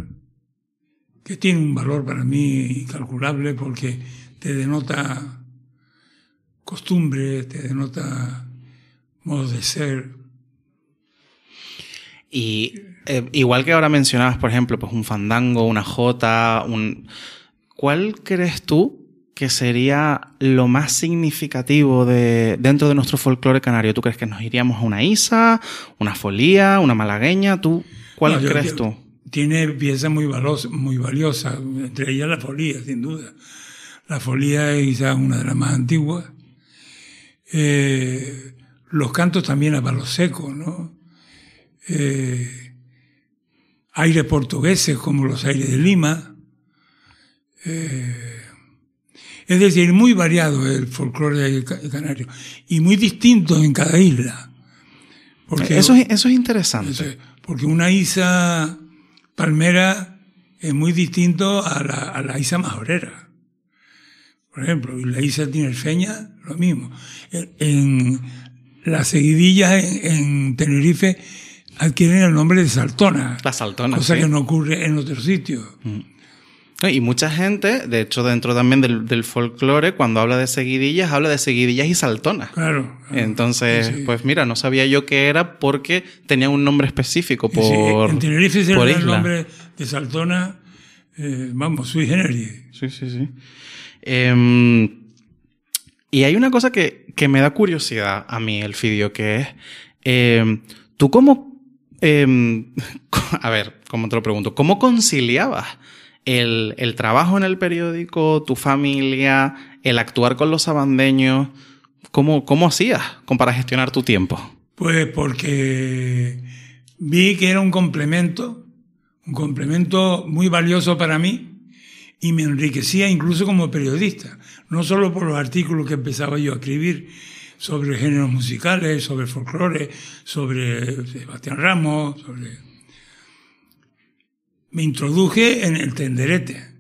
que tiene un valor para mí incalculable porque te denota costumbre, te denota modo de ser. Y eh, igual que ahora mencionabas, por ejemplo, pues un fandango, una jota, un... ¿Cuál crees tú que sería lo más significativo de, dentro de nuestro folclore canario? ¿Tú crees que nos iríamos a una isa, una folía, una malagueña? ¿Tú cuál No, crees tú? Tiene piezas muy, muy valiosas, entre ellas la folía, sin duda. La folía es quizás una de las más antiguas. Eh, los cantos también a palo seco, ¿no? Eh, aires portugueses como los aires de Lima. Eh, es decir, muy variado el folclore ca- canario y muy distinto en cada isla. Porque Eso, es- eso es interesante. porque una isa palmera es muy distinto a la, a la isa majorera. Por ejemplo, la isa tinerfeña, lo mismo. En, las seguidillas en, en Tenerife adquieren el nombre de saltona, La saltona. cosa sí. que no ocurre en otros sitios. No, Y mucha gente, de hecho, dentro también del, del folclore, cuando habla de seguidillas, habla de seguidillas y saltonas. Claro. claro. Entonces, Sí, sí. pues mira, no sabía yo qué era porque tenía un nombre específico Sí, por, en Tenerife se por le el nombre de saltona, eh, vamos, sui generis. Sí, sí, sí. Em, y hay una cosa que, que me da curiosidad a mí, Elfidio, que es, em, ¿tú cómo, em, a ver, ¿cómo te lo pregunto? ¿Cómo conciliabas el, el trabajo en el periódico, tu familia, el actuar con los sabandeños? ¿Cómo, cómo hacías para gestionar tu tiempo? Pues porque vi que era un complemento, un complemento muy valioso para mí y me enriquecía incluso como periodista, no solo por los artículos que empezaba yo a escribir sobre géneros musicales, sobre folclore, sobre Sebastián Ramos, sobre... Me introduje en el tenderete.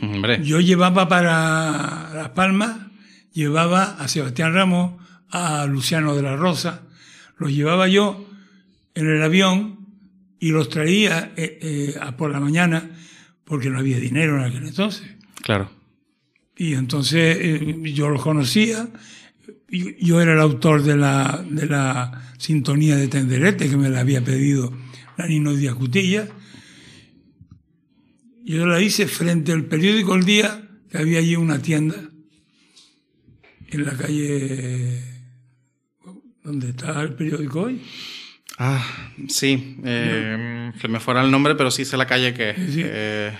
Hombre, Yo llevaba para Las Palmas, llevaba a Sebastián Ramos, a Luciano de la Rosa, los llevaba yo en el avión y los traía eh, eh, por la mañana porque no había dinero en aquel entonces. claro. Y entonces eh, yo los conocía, yo era el autor de la, de la sintonía de Tenderete que me la había pedido la Nino Díaz Cutilla. yo la hice frente al periódico El Día, que había allí una tienda en la calle donde está el periódico hoy. Ah, sí. Eh, que me fuera el nombre, pero sí sé la calle que... Sí. eh,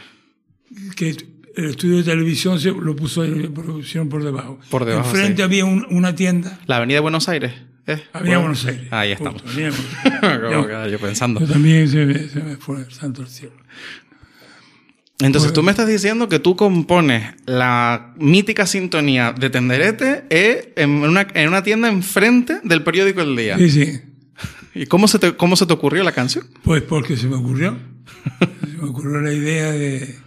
que el estudio de televisión se lo puso ahí, producción por debajo. Por debajo, Enfrente sí. había un- una tienda. la Avenida de Buenos Aires. ¿eh? Había Bueno, Buenos Aires. Ahí estamos. Yo pensando. Yo también se me, se me fue el santo al cielo. Entonces tú me estás diciendo que tú compones la mítica sintonía de Tenderete eh, en, una, en una tienda enfrente del periódico El Día. Sí, sí. ¿Y cómo se, te, cómo se te ocurrió la canción? Pues porque se me ocurrió. se me ocurrió la idea de.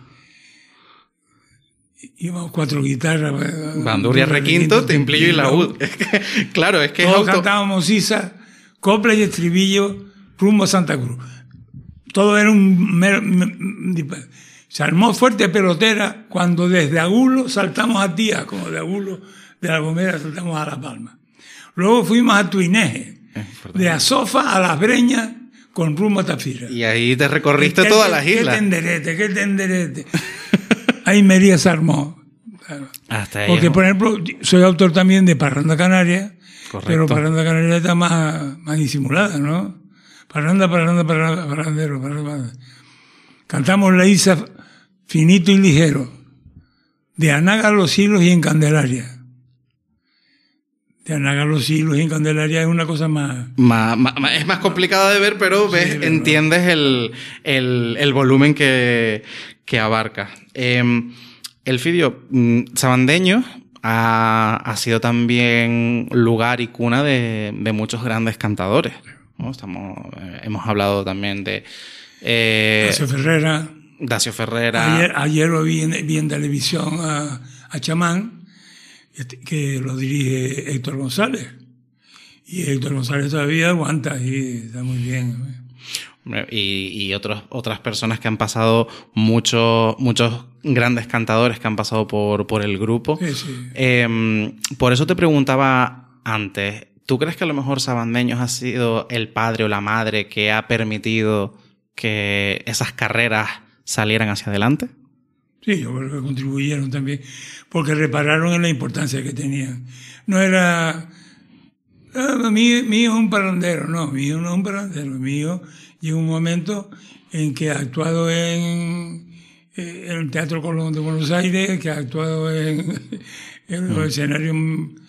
Íbamos cuatro guitarras. Bandurria, requinto, templillo y laúd. Es claro, es que es Todos auto- cantábamos Sisa, copla y estribillo, rumbo a Santa Cruz. Todo era un... mer- m- se armó fuerte pelotera cuando desde Agulo saltamos a Tía, como de Agulo, de La Gomera saltamos a La Palma. Luego fuimos a Tuineje, de Azofa a Las Breñas con rumbo a Tafira. Y ahí te recorriste Qué- todas qué- las Qué islas. tenderete, qué tenderete. Ahí Mería se armó. Claro. Hasta ahí. Porque, por ejemplo, soy autor también de Parranda Canaria, Correcto. pero Parranda Canaria está más, más disimulada, ¿no? Parranda, parranda, parranda, parrandero, parranda, parranda. Cantamos la Isa finito y ligero, de Anaga los hilos y en Candelaria. De Anaga los hilos en Candelaria es una cosa más... Ma- ma- ma- es más complicada de ver, pero ves, entiendes el, el- el volumen que, que abarca. Eh, el Fidio mm, Sabandeño ha, ha sido también lugar y cuna de, de muchos grandes cantadores. ¿no? Estamos, eh, hemos hablado también de eh, Horacio Ferrera. Dacio Ferrera. Ayer, ayer lo vi en, vi en televisión a, a Chamán, que lo dirige Héctor González. Y Héctor González todavía aguanta y está muy bien. Y, y otros, otras personas que han pasado, muchos muchos grandes cantadores que han pasado por, por el grupo. Sí, sí. Eh, por eso te preguntaba antes, ¿tú crees que a lo mejor Sabandeños ha sido el padre o la madre que ha permitido que esas carreras salieran hacia adelante? Sí, yo creo que contribuyeron también, porque repararon en la importancia que tenían. No era, ah, mi, mi hijo es un parrandero, no, mi hijo no es un parrandero, mi hijo llegó un momento en que ha actuado en, eh, en el Teatro Colón de Buenos Aires, que ha actuado en, en los escenarios, en,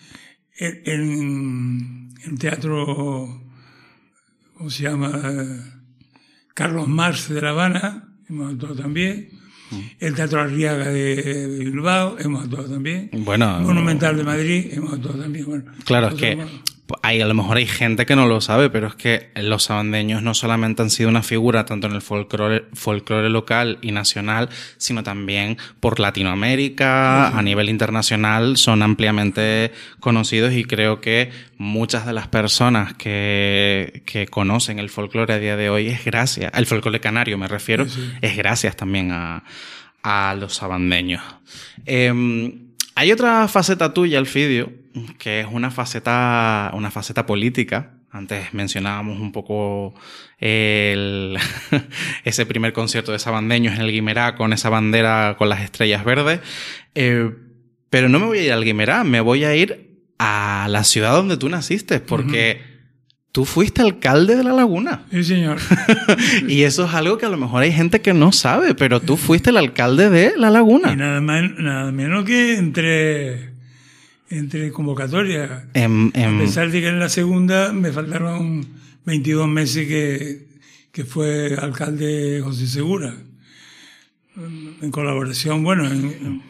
en el Teatro, ¿cómo se llama? Carlos Marx de La Habana, hemos actuado también. El Teatro Arriaga de Bilbao, hemos actuado también. Bueno, Monumental de Madrid, hemos actuado también. Bueno, Claro, es que hay, a lo mejor hay gente que no lo sabe, pero es que los sabandeños no solamente han sido una figura tanto en el folclore, folclore local y nacional, sino también por Latinoamérica, a nivel internacional, son ampliamente conocidos y creo que muchas de las personas que, que conocen el folclore a día de hoy es gracias, el folclore canario me refiero, es gracias también a, a los sabandeños. Em, hay otra faceta tuya, Alfidio, que es una faceta, una faceta política. Antes mencionábamos un poco el, ese primer concierto de Sabandeños en el Guimerá con esa bandera con las estrellas verdes. Eh, pero no me voy a ir al Guimerá, me voy a ir a la ciudad donde tú naciste, porque tú fuiste alcalde de La Laguna. Sí, señor. Y eso es algo que a lo mejor hay gente que no sabe, pero tú fuiste el alcalde de La Y Laguna. nada, más, nada menos que entre, entre convocatorias. En- A en- pesar de que en la segunda me faltaron 22 meses que, que fue alcalde José Segura. En colaboración, bueno, en- en-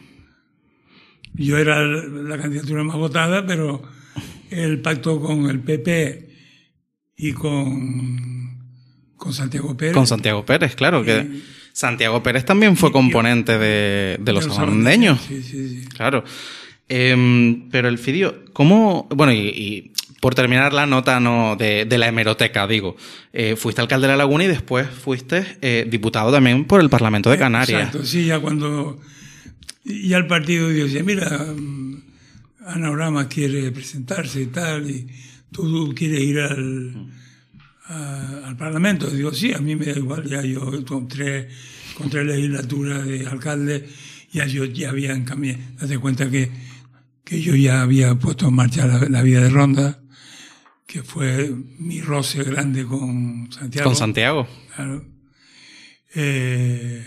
yo era la candidatura más votada, pero él pactó con el PP y con, con Santiago Pérez. Con Santiago Pérez, claro. que Santiago Pérez también fue componente de, de los sabandeños. Sí, sí, sí. Claro. Em, pero el Fidio, ¿cómo...? Bueno, y, y por terminar la nota no de, de la hemeroteca, digo, eh, fuiste alcalde de La Laguna y después fuiste eh, diputado también por el Parlamento de Canarias. Exacto, sí, ya cuando ya el partido decía, mira, mm, Ana Orama quiere presentarse y tal, y tú quieres ir al, al Parlamento. Digo, sí, a mí me da igual, ya yo con tres, con tres legislaturas de alcalde, ya yo ya había encaminado. Date cuenta que, que yo ya había puesto en marcha la, la vida de Ronda, que fue mi roce grande con Santiago. Con Santiago. Claro. Eh,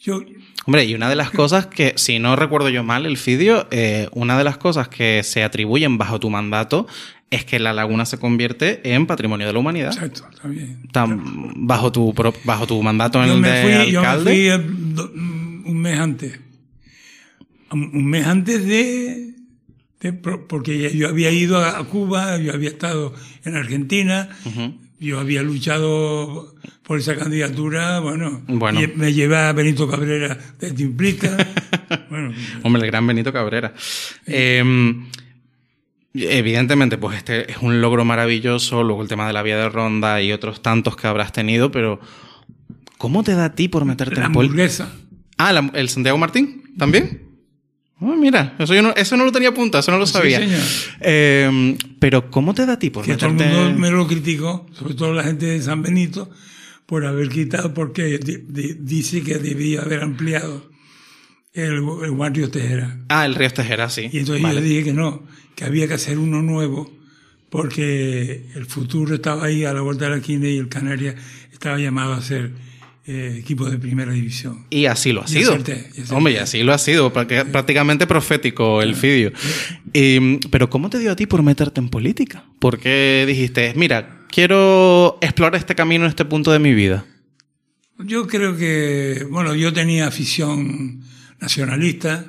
yo, Hombre, y una de las cosas que, si no recuerdo yo mal el vídeo, eh, una de las cosas que se atribuyen bajo tu mandato es que la laguna se convierte en patrimonio de la humanidad. exacto, también. Tan- bajo, tu, bajo tu mandato en el me, de fui, yo me alcalde. fui el do- un mes antes. Un mes antes de, porque yo había ido a Cuba, yo había estado en Argentina, yo había luchado por esa candidatura, bueno, Bueno. me llevé a Benito Cabrera de Timplica, bueno, Hombre, el gran Benito Cabrera. Eh, evidentemente, pues este es un logro maravilloso, luego el tema de la vía de ronda y otros tantos que habrás tenido, pero ¿cómo te da a ti por meterte la en política? hamburguesa. Ah, la- el Santiago Martín, ¿también? Ah, mira, eso, yo no, eso no lo tenía apuntado, eso no lo Sí, sabía. señor. Eh, pero ¿cómo te da a ti por que todo el meterte mundo me lo criticó, sobre todo la gente de San Benito, por haber quitado, porque di- di- dice que debía haber ampliado el, el Guardio Tejera. Ah, el Río Tejera, sí. Y entonces Vale. yo dije que no, que había que hacer uno nuevo, porque el futuro estaba ahí a la vuelta de la esquina y el Canarias estaba llamado a ser eh, equipo de primera división. Y así lo ha Y sido. acerté, y acerté. Hombre, y así lo ha sido. prácti- Prácticamente profético el vídeo. Y, pero ¿cómo te dio a ti por meterte en política? ¿Por qué dijiste, mira, quiero explorar este camino en este punto de mi vida? Yo creo que, bueno, yo tenía afición nacionalista,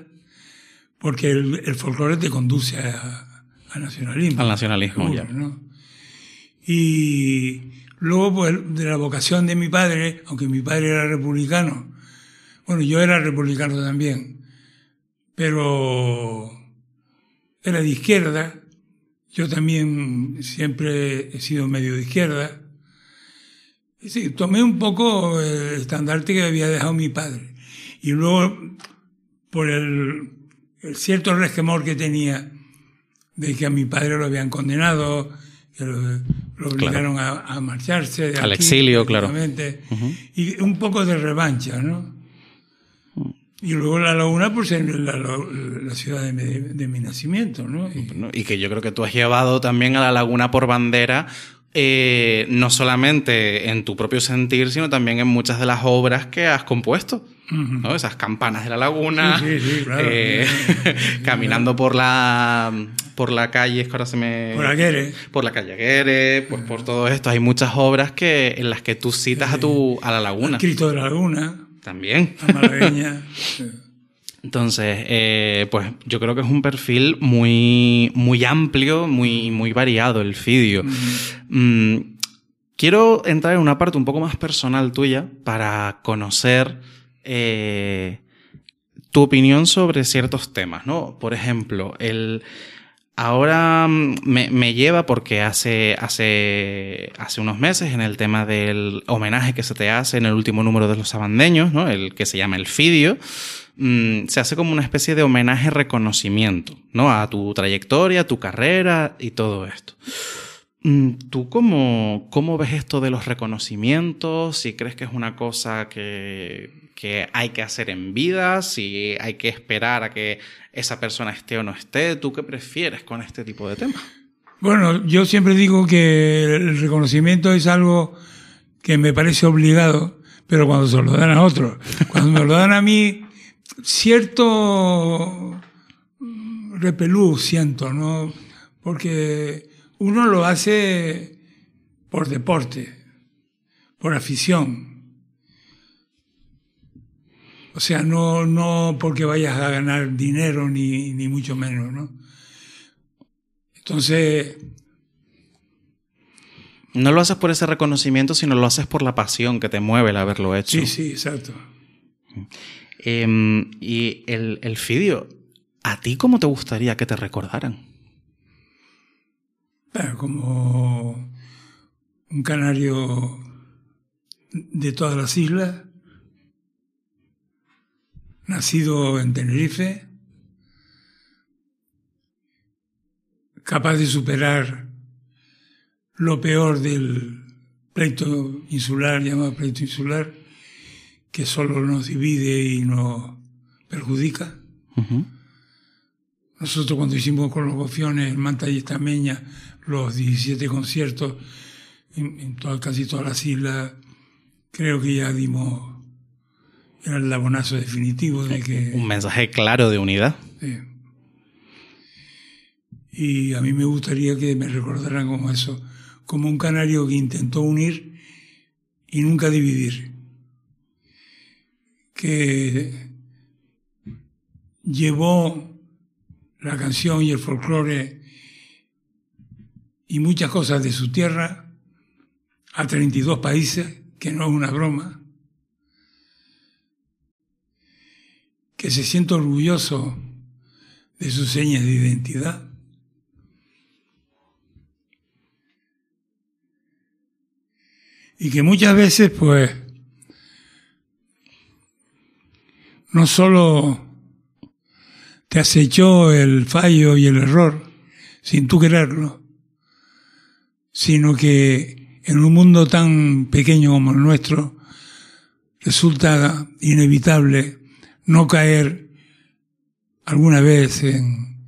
porque el, el folclore te conduce a, a nacionalismo. Al nacionalismo, Seguro, ya. ¿no? Y luego, pues, de la vocación de mi padre, aunque mi padre era republicano, bueno, yo era republicano también, pero era de izquierda, yo también siempre he sido medio de izquierda, Sí, tomé un poco el estandarte que había dejado mi padre. Y luego, por el, el cierto resquemor que tenía de que a mi padre lo habían condenado, que lo, lo obligaron a, a marcharse. de Al aquí, exilio, claro. Y un poco de revancha, ¿no? Y luego la laguna, pues en la, la ciudad de, mi- de mi nacimiento, ¿no? Y- ¿no? Y que yo creo que tú has llevado también a la laguna por bandera, eh, no solamente en tu propio sentir, sino también en muchas de las obras que has compuesto. ¿No? Esas campanas de la laguna, Sí, sí, sí, claro. eh, caminando por la por la calle, es que ahora se me... Por Aguere. por la calle Aguere, por, por todo esto. Hay muchas obras que, en las que tú citas a, tu, a la laguna. Cristo de la Laguna, También. la. Entonces, eh, pues yo creo que es un perfil muy, muy amplio, muy, muy variado el vídeo. Mm, quiero entrar en una parte un poco más personal tuya para conocer eh, tu opinión sobre ciertos temas, ¿no? Por ejemplo, el... Ahora mm, me, me lleva porque hace, hace, hace unos meses en el tema del homenaje que se te hace en el último número de los sabandeños, ¿no? el que se llama El Fidio, mm, se hace como una especie de homenaje reconocimiento ¿no? a tu trayectoria, a tu carrera y todo esto. Mm, ¿Tú cómo, cómo ves esto de los reconocimientos? Si crees que es una cosa que, que hay que hacer en vida, si hay que esperar a que esa persona esté o no esté, ¿tú qué prefieres con este tipo de temas? Bueno, yo siempre digo que el reconocimiento es algo que me parece obligado, pero cuando se lo dan a otros, cuando me lo dan a mí, cierto repelú siento, ¿no? Porque uno lo hace por deporte, por afición. O sea, no, no porque vayas a ganar dinero ni, ni mucho menos, ¿no? Entonces, No lo haces por ese reconocimiento, sino lo haces por la pasión que te mueve el haberlo hecho. sí, sí, exacto. Em, y el, el Fidio, ¿a ti cómo te gustaría que te recordaran? Bueno, como un canario de todas las islas, nacido en Tenerife, capaz de superar lo peor del pleito insular, llamado pleito insular, que solo nos divide y nos perjudica. Nosotros cuando hicimos con los gofiones Manta y Estameña los 17 conciertos en, casi todas las islas, creo que ya dimos era el labonazo definitivo de que... Un mensaje claro de unidad. Sí. Y a mí me gustaría que me recordaran como eso, como un canario que intentó unir y nunca dividir. Que llevó la canción y el folclore y muchas cosas de su tierra a 32 países, que no es una broma, que se siente orgulloso de sus señas de identidad. Y que muchas veces, pues, no solo te acechó el fallo y el error sin tú quererlo, sino que en un mundo tan pequeño como el nuestro resulta inevitable no caer alguna vez en,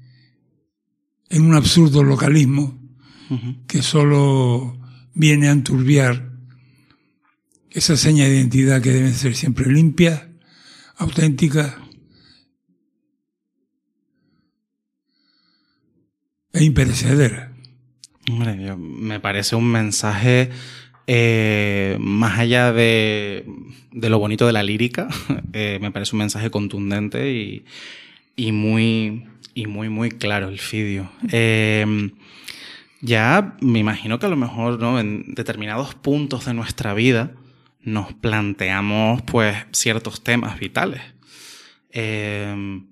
en un absurdo localismo que solo viene a enturbiar esa seña de identidad que debe ser siempre limpia, auténtica e imperecedera. Hombre, me parece un mensaje eh, más allá de, lo bonito de la lírica, eh, me parece un mensaje contundente y, muy, y muy, claro el fidio. Em, ya me imagino que a lo mejor ¿no? en determinados puntos de nuestra vida nos planteamos pues ciertos temas vitales. Em,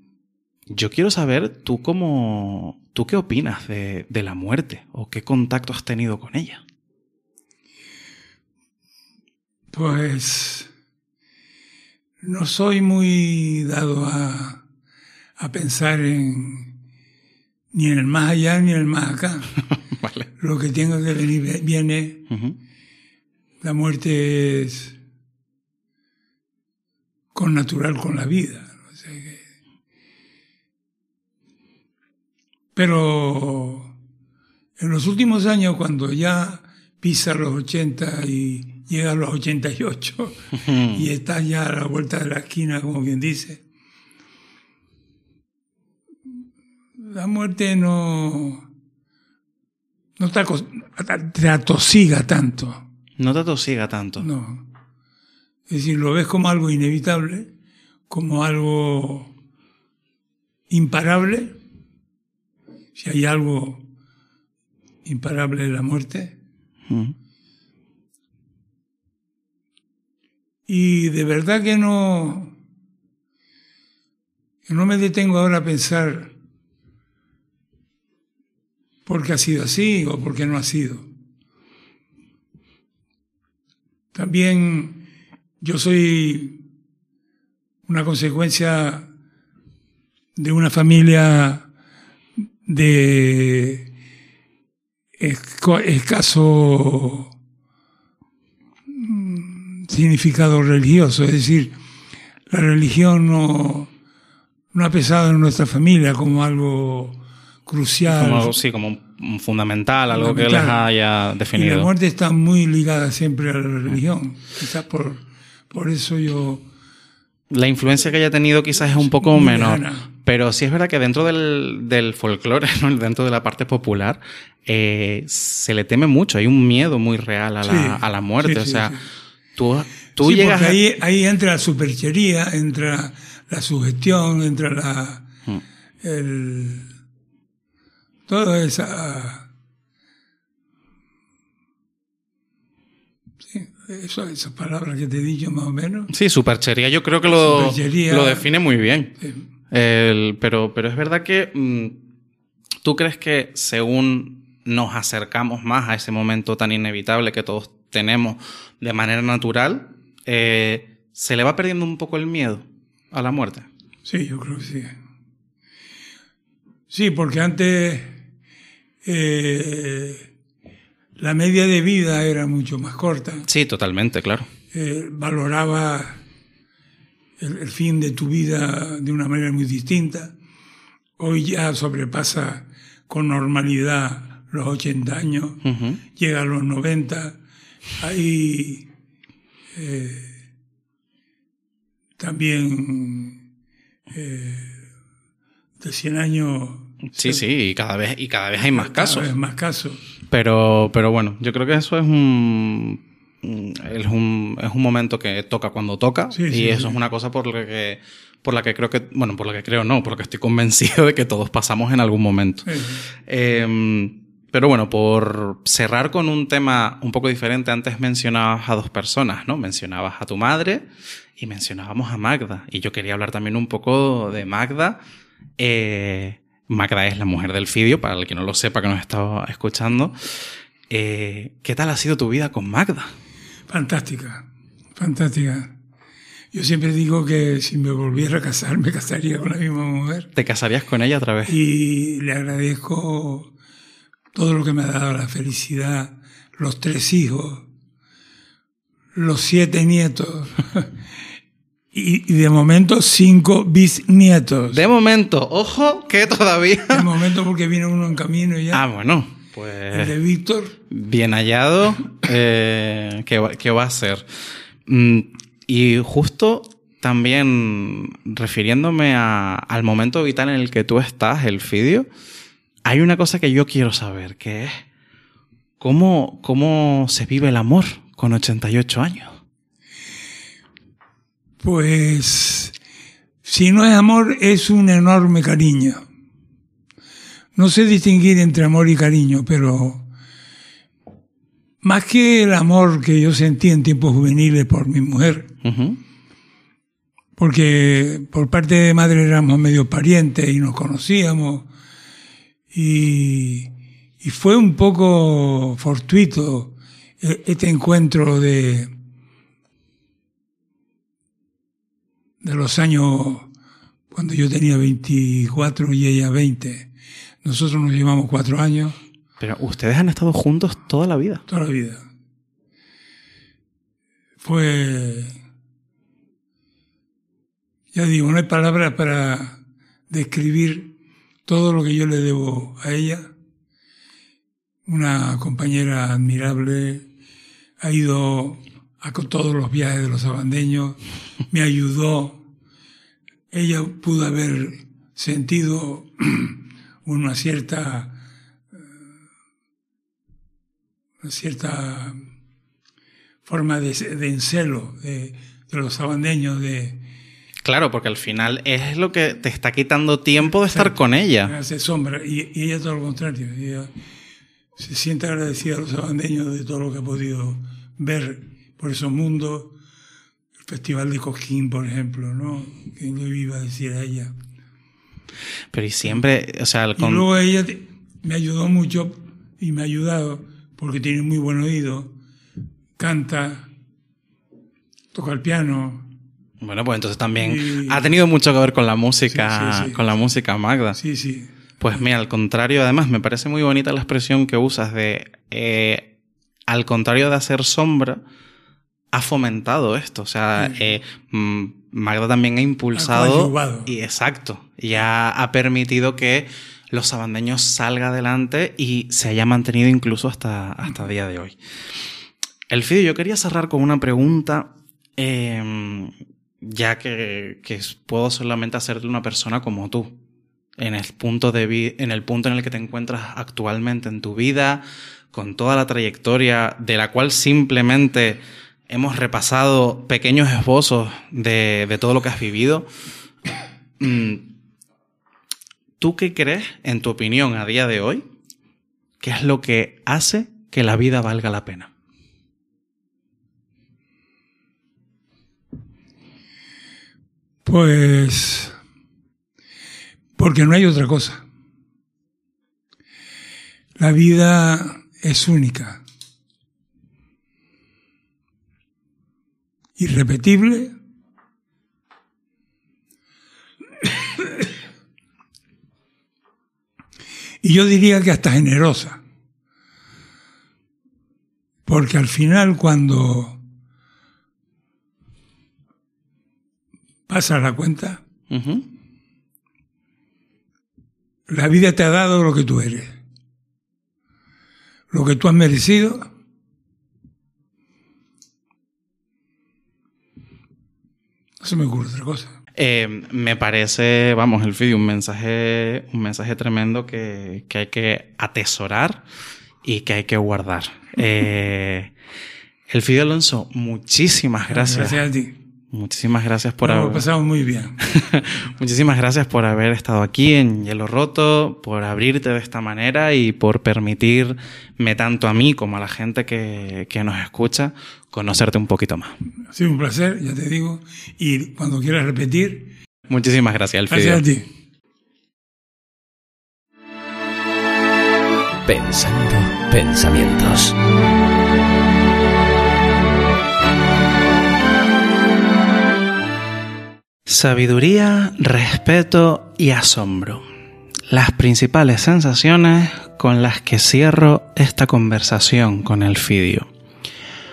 yo quiero saber tú cómo, tú qué opinas de, la muerte o qué contacto has tenido con ella. Pues no soy muy dado a, pensar en ni en el más allá ni en el más acá. Lo que tenga que venir viene. La muerte es con natural con la vida. Pero en los últimos años, cuando ya pisa los 80 y llega a los 88 y está ya a la vuelta de la esquina, como quien dice, la muerte no, no te, te atosiga tanto. No te atosiga tanto. No. Es decir, lo ves como algo inevitable, como algo imparable, si hay algo imparable en la muerte. Y de verdad que no, que no me detengo ahora a pensar por qué ha sido así o por qué no ha sido. También yo soy una consecuencia de una familia de escaso significado religioso, es decir, la religión no, no ha pesado en nuestra familia como algo crucial. Como, sí, como fundamental, algo que les haya definido. Y la muerte está muy ligada siempre a la religión. Quizás por, por eso yo la influencia que haya tenido quizás es un poco menor. Pero sí es verdad que dentro del, del folclore, dentro de la parte popular, eh, se le teme mucho. Hay un miedo muy real a la, a la muerte. o sea, tú, tú llegas. ahí, ahí entra la superchería, entra la sugestión, entra la. Hmm. El, toda esa Eso, esas palabras que te he dicho más o menos. Sí, superchería yo creo que lo, lo define muy bien. pero, pero es verdad que mm, tú crees que según nos acercamos más a ese momento tan inevitable que todos tenemos de manera natural, eh, ¿se le va perdiendo un poco el miedo a la muerte? Sí, yo creo que sí. Sí, porque antes eh, la media de vida era mucho más corta. Sí, totalmente, claro. Eh, valoraba el, el fin de tu vida de una manera muy distinta. Hoy ya sobrepasa con normalidad los 80 años, llega a los 90. Hay eh, también eh, de 100 años. Sí, sí, y cada vez, y cada vez hay más cada casos. vez más casos. Pero, pero bueno, yo creo que eso es un, es un, es un momento que toca cuando toca. Sí, y sí, eso sí. es una cosa por la que, por la que creo que, bueno, por la que creo no, por la que estoy convencido de que todos pasamos en algún momento. Eh, Eh, pero bueno, por cerrar con un tema un poco diferente, antes mencionabas a dos personas, ¿no? Mencionabas a tu madre y mencionábamos a Magda. Y yo quería hablar también un poco de Magda. Eh, Magda es la mujer del Fidio, para el que no lo sepa que nos estaba escuchando. Eh, ¿Qué tal ha sido tu vida con Magda? fantástica, fantástica. Yo siempre digo que si me volviera a casar, me casaría con la misma mujer. ¿Te casarías con ella otra vez? Y le agradezco todo lo que me ha dado, la felicidad, los tres hijos, los siete nietos y, de momento cinco bisnietos. De momento, ojo, que todavía... De momento porque viene uno en camino ya. Ah, bueno, el de pues... Víctor. Bien hallado. eh, ¿qué, va, qué va a ser? Mm, y justo también refiriéndome a- al momento vital en el que tú estás, el Fidio, hay una cosa que yo quiero saber, que es cómo, cómo se vive el amor con 88 años. Pues si no es amor, es un enorme cariño. No sé distinguir entre amor y cariño, pero más que el amor que yo sentí en tiempos juveniles por mi mujer, porque por parte de madre éramos medio parientes y nos conocíamos, y, y fue un poco fortuito eh, este encuentro de, de los años cuando yo tenía 24 y ella 20. Nosotros nos llevamos cuatro años, Pero ustedes han estado juntos toda la vida. toda la vida. Fue, ya digo, no hay palabras para describir todo lo que yo le debo a ella. Una compañera admirable, ha ido a todos los viajes de los abandeños, me ayudó. Ella pudo haber sentido una cierta una cierta forma de, encelo de, de los sabandeños, de Claro, porque al final es lo que te está quitando tiempo de estar con ella. hace sombra. Y, y ella todo lo contrario. Ella se siente agradecida a los sabandeños de todo lo que ha podido ver por esos mundos. El Festival de Coquín, por ejemplo, ¿no? Que no iba a decir a ella. Pero y siempre, o sea, el Y con- luego ella te- me ayudó mucho y me ha ayudado porque tiene muy buen oído, canta, toca el piano. Bueno, pues entonces también Y- ha tenido mucho que ver con la música, Sí, sí, sí. con la música Magda. Sí, sí. Pues mira, al contrario, además me parece muy bonita la expresión que usas de, eh, al contrario de hacer sombra, ha fomentado esto. O sea, eh, mm, Magda también ha impulsado. coadyuvado. y exacto. Y ha, ha permitido que los sabandeños salga adelante y se haya mantenido incluso hasta, hasta el día de hoy. Elfidio, yo quería cerrar con una pregunta, eh, ya que, que puedo solamente hacerte una persona como tú, en el, punto de en el punto en el que te encuentras actualmente en tu vida, con toda la trayectoria de la cual simplemente hemos repasado pequeños esbozos de, de todo lo que has vivido. Mm, ¿Tú qué crees, en tu opinión, a día de hoy, qué es lo que hace que la vida valga la pena? Pues porque no hay otra cosa. La vida es única, irrepetible y yo diría que hasta generosa. Porque al final cuando pasas la cuenta, la vida te ha dado lo que tú eres. Lo que tú has merecido. No se me ocurre otra cosa. Eh, me parece, vamos, el vídeo un mensaje, un mensaje tremendo que, que hay que atesorar y que hay que guardar. Eh, el Alonso, muchísimas gracias. Gracias a ti. Muchísimas gracias por haber, pasado muy bien. muchísimas gracias por haber estado aquí en Hielo Roto, por abrirte de esta manera y por permitirme tanto a mí como a la gente que, que nos escucha conocerte un poquito más. Ha sido un placer, ya te digo. Y cuando quieras repetir, Muchísimas gracias, el gracias a ti. Pensando pensamientos. Sabiduría, respeto y asombro. Las principales sensaciones con las que cierro esta conversación con el Fidio.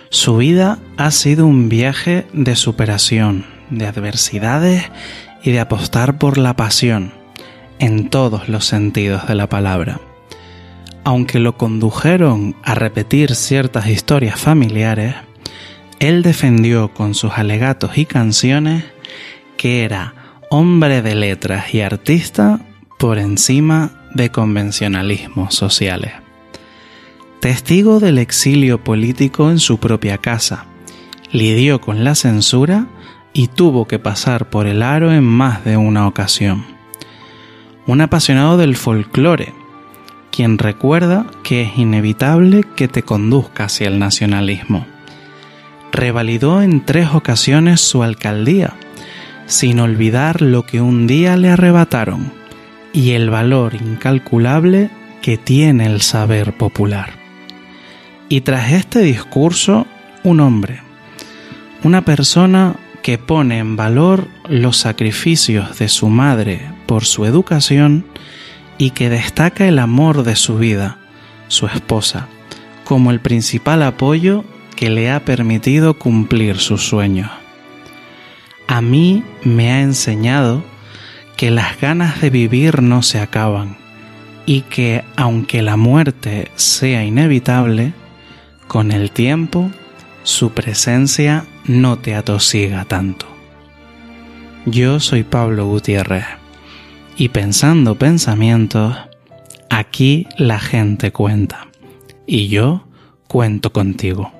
Su vida ha sido un viaje de superación, de adversidades y de apostar por la pasión, en todos los sentidos de la palabra. Aunque lo condujeron a repetir ciertas historias familiares, él defendió con sus alegatos y canciones que era hombre de letras y artista por encima de convencionalismos sociales. Testigo del exilio político en su propia casa, lidió con la censura y tuvo que pasar por el aro en más de una ocasión. Un apasionado del folclore, quien recuerda que es inevitable que te conduzca hacia el nacionalismo. Revalidó en tres ocasiones su alcaldía, sin olvidar lo que un día le arrebataron y el valor incalculable que tiene el saber popular. Y tras este discurso, un hombre, una persona que pone en valor los sacrificios de su madre por su educación y que destaca el amor de su vida, su esposa, como el principal apoyo que le ha permitido cumplir sus sueños a mí me ha enseñado que las ganas de vivir no se acaban y que aunque la muerte sea inevitable, con el tiempo su presencia no te atosiga tanto. Yo soy Pablo Gutiérrez y pensando pensamientos, aquí la gente cuenta y yo cuento contigo.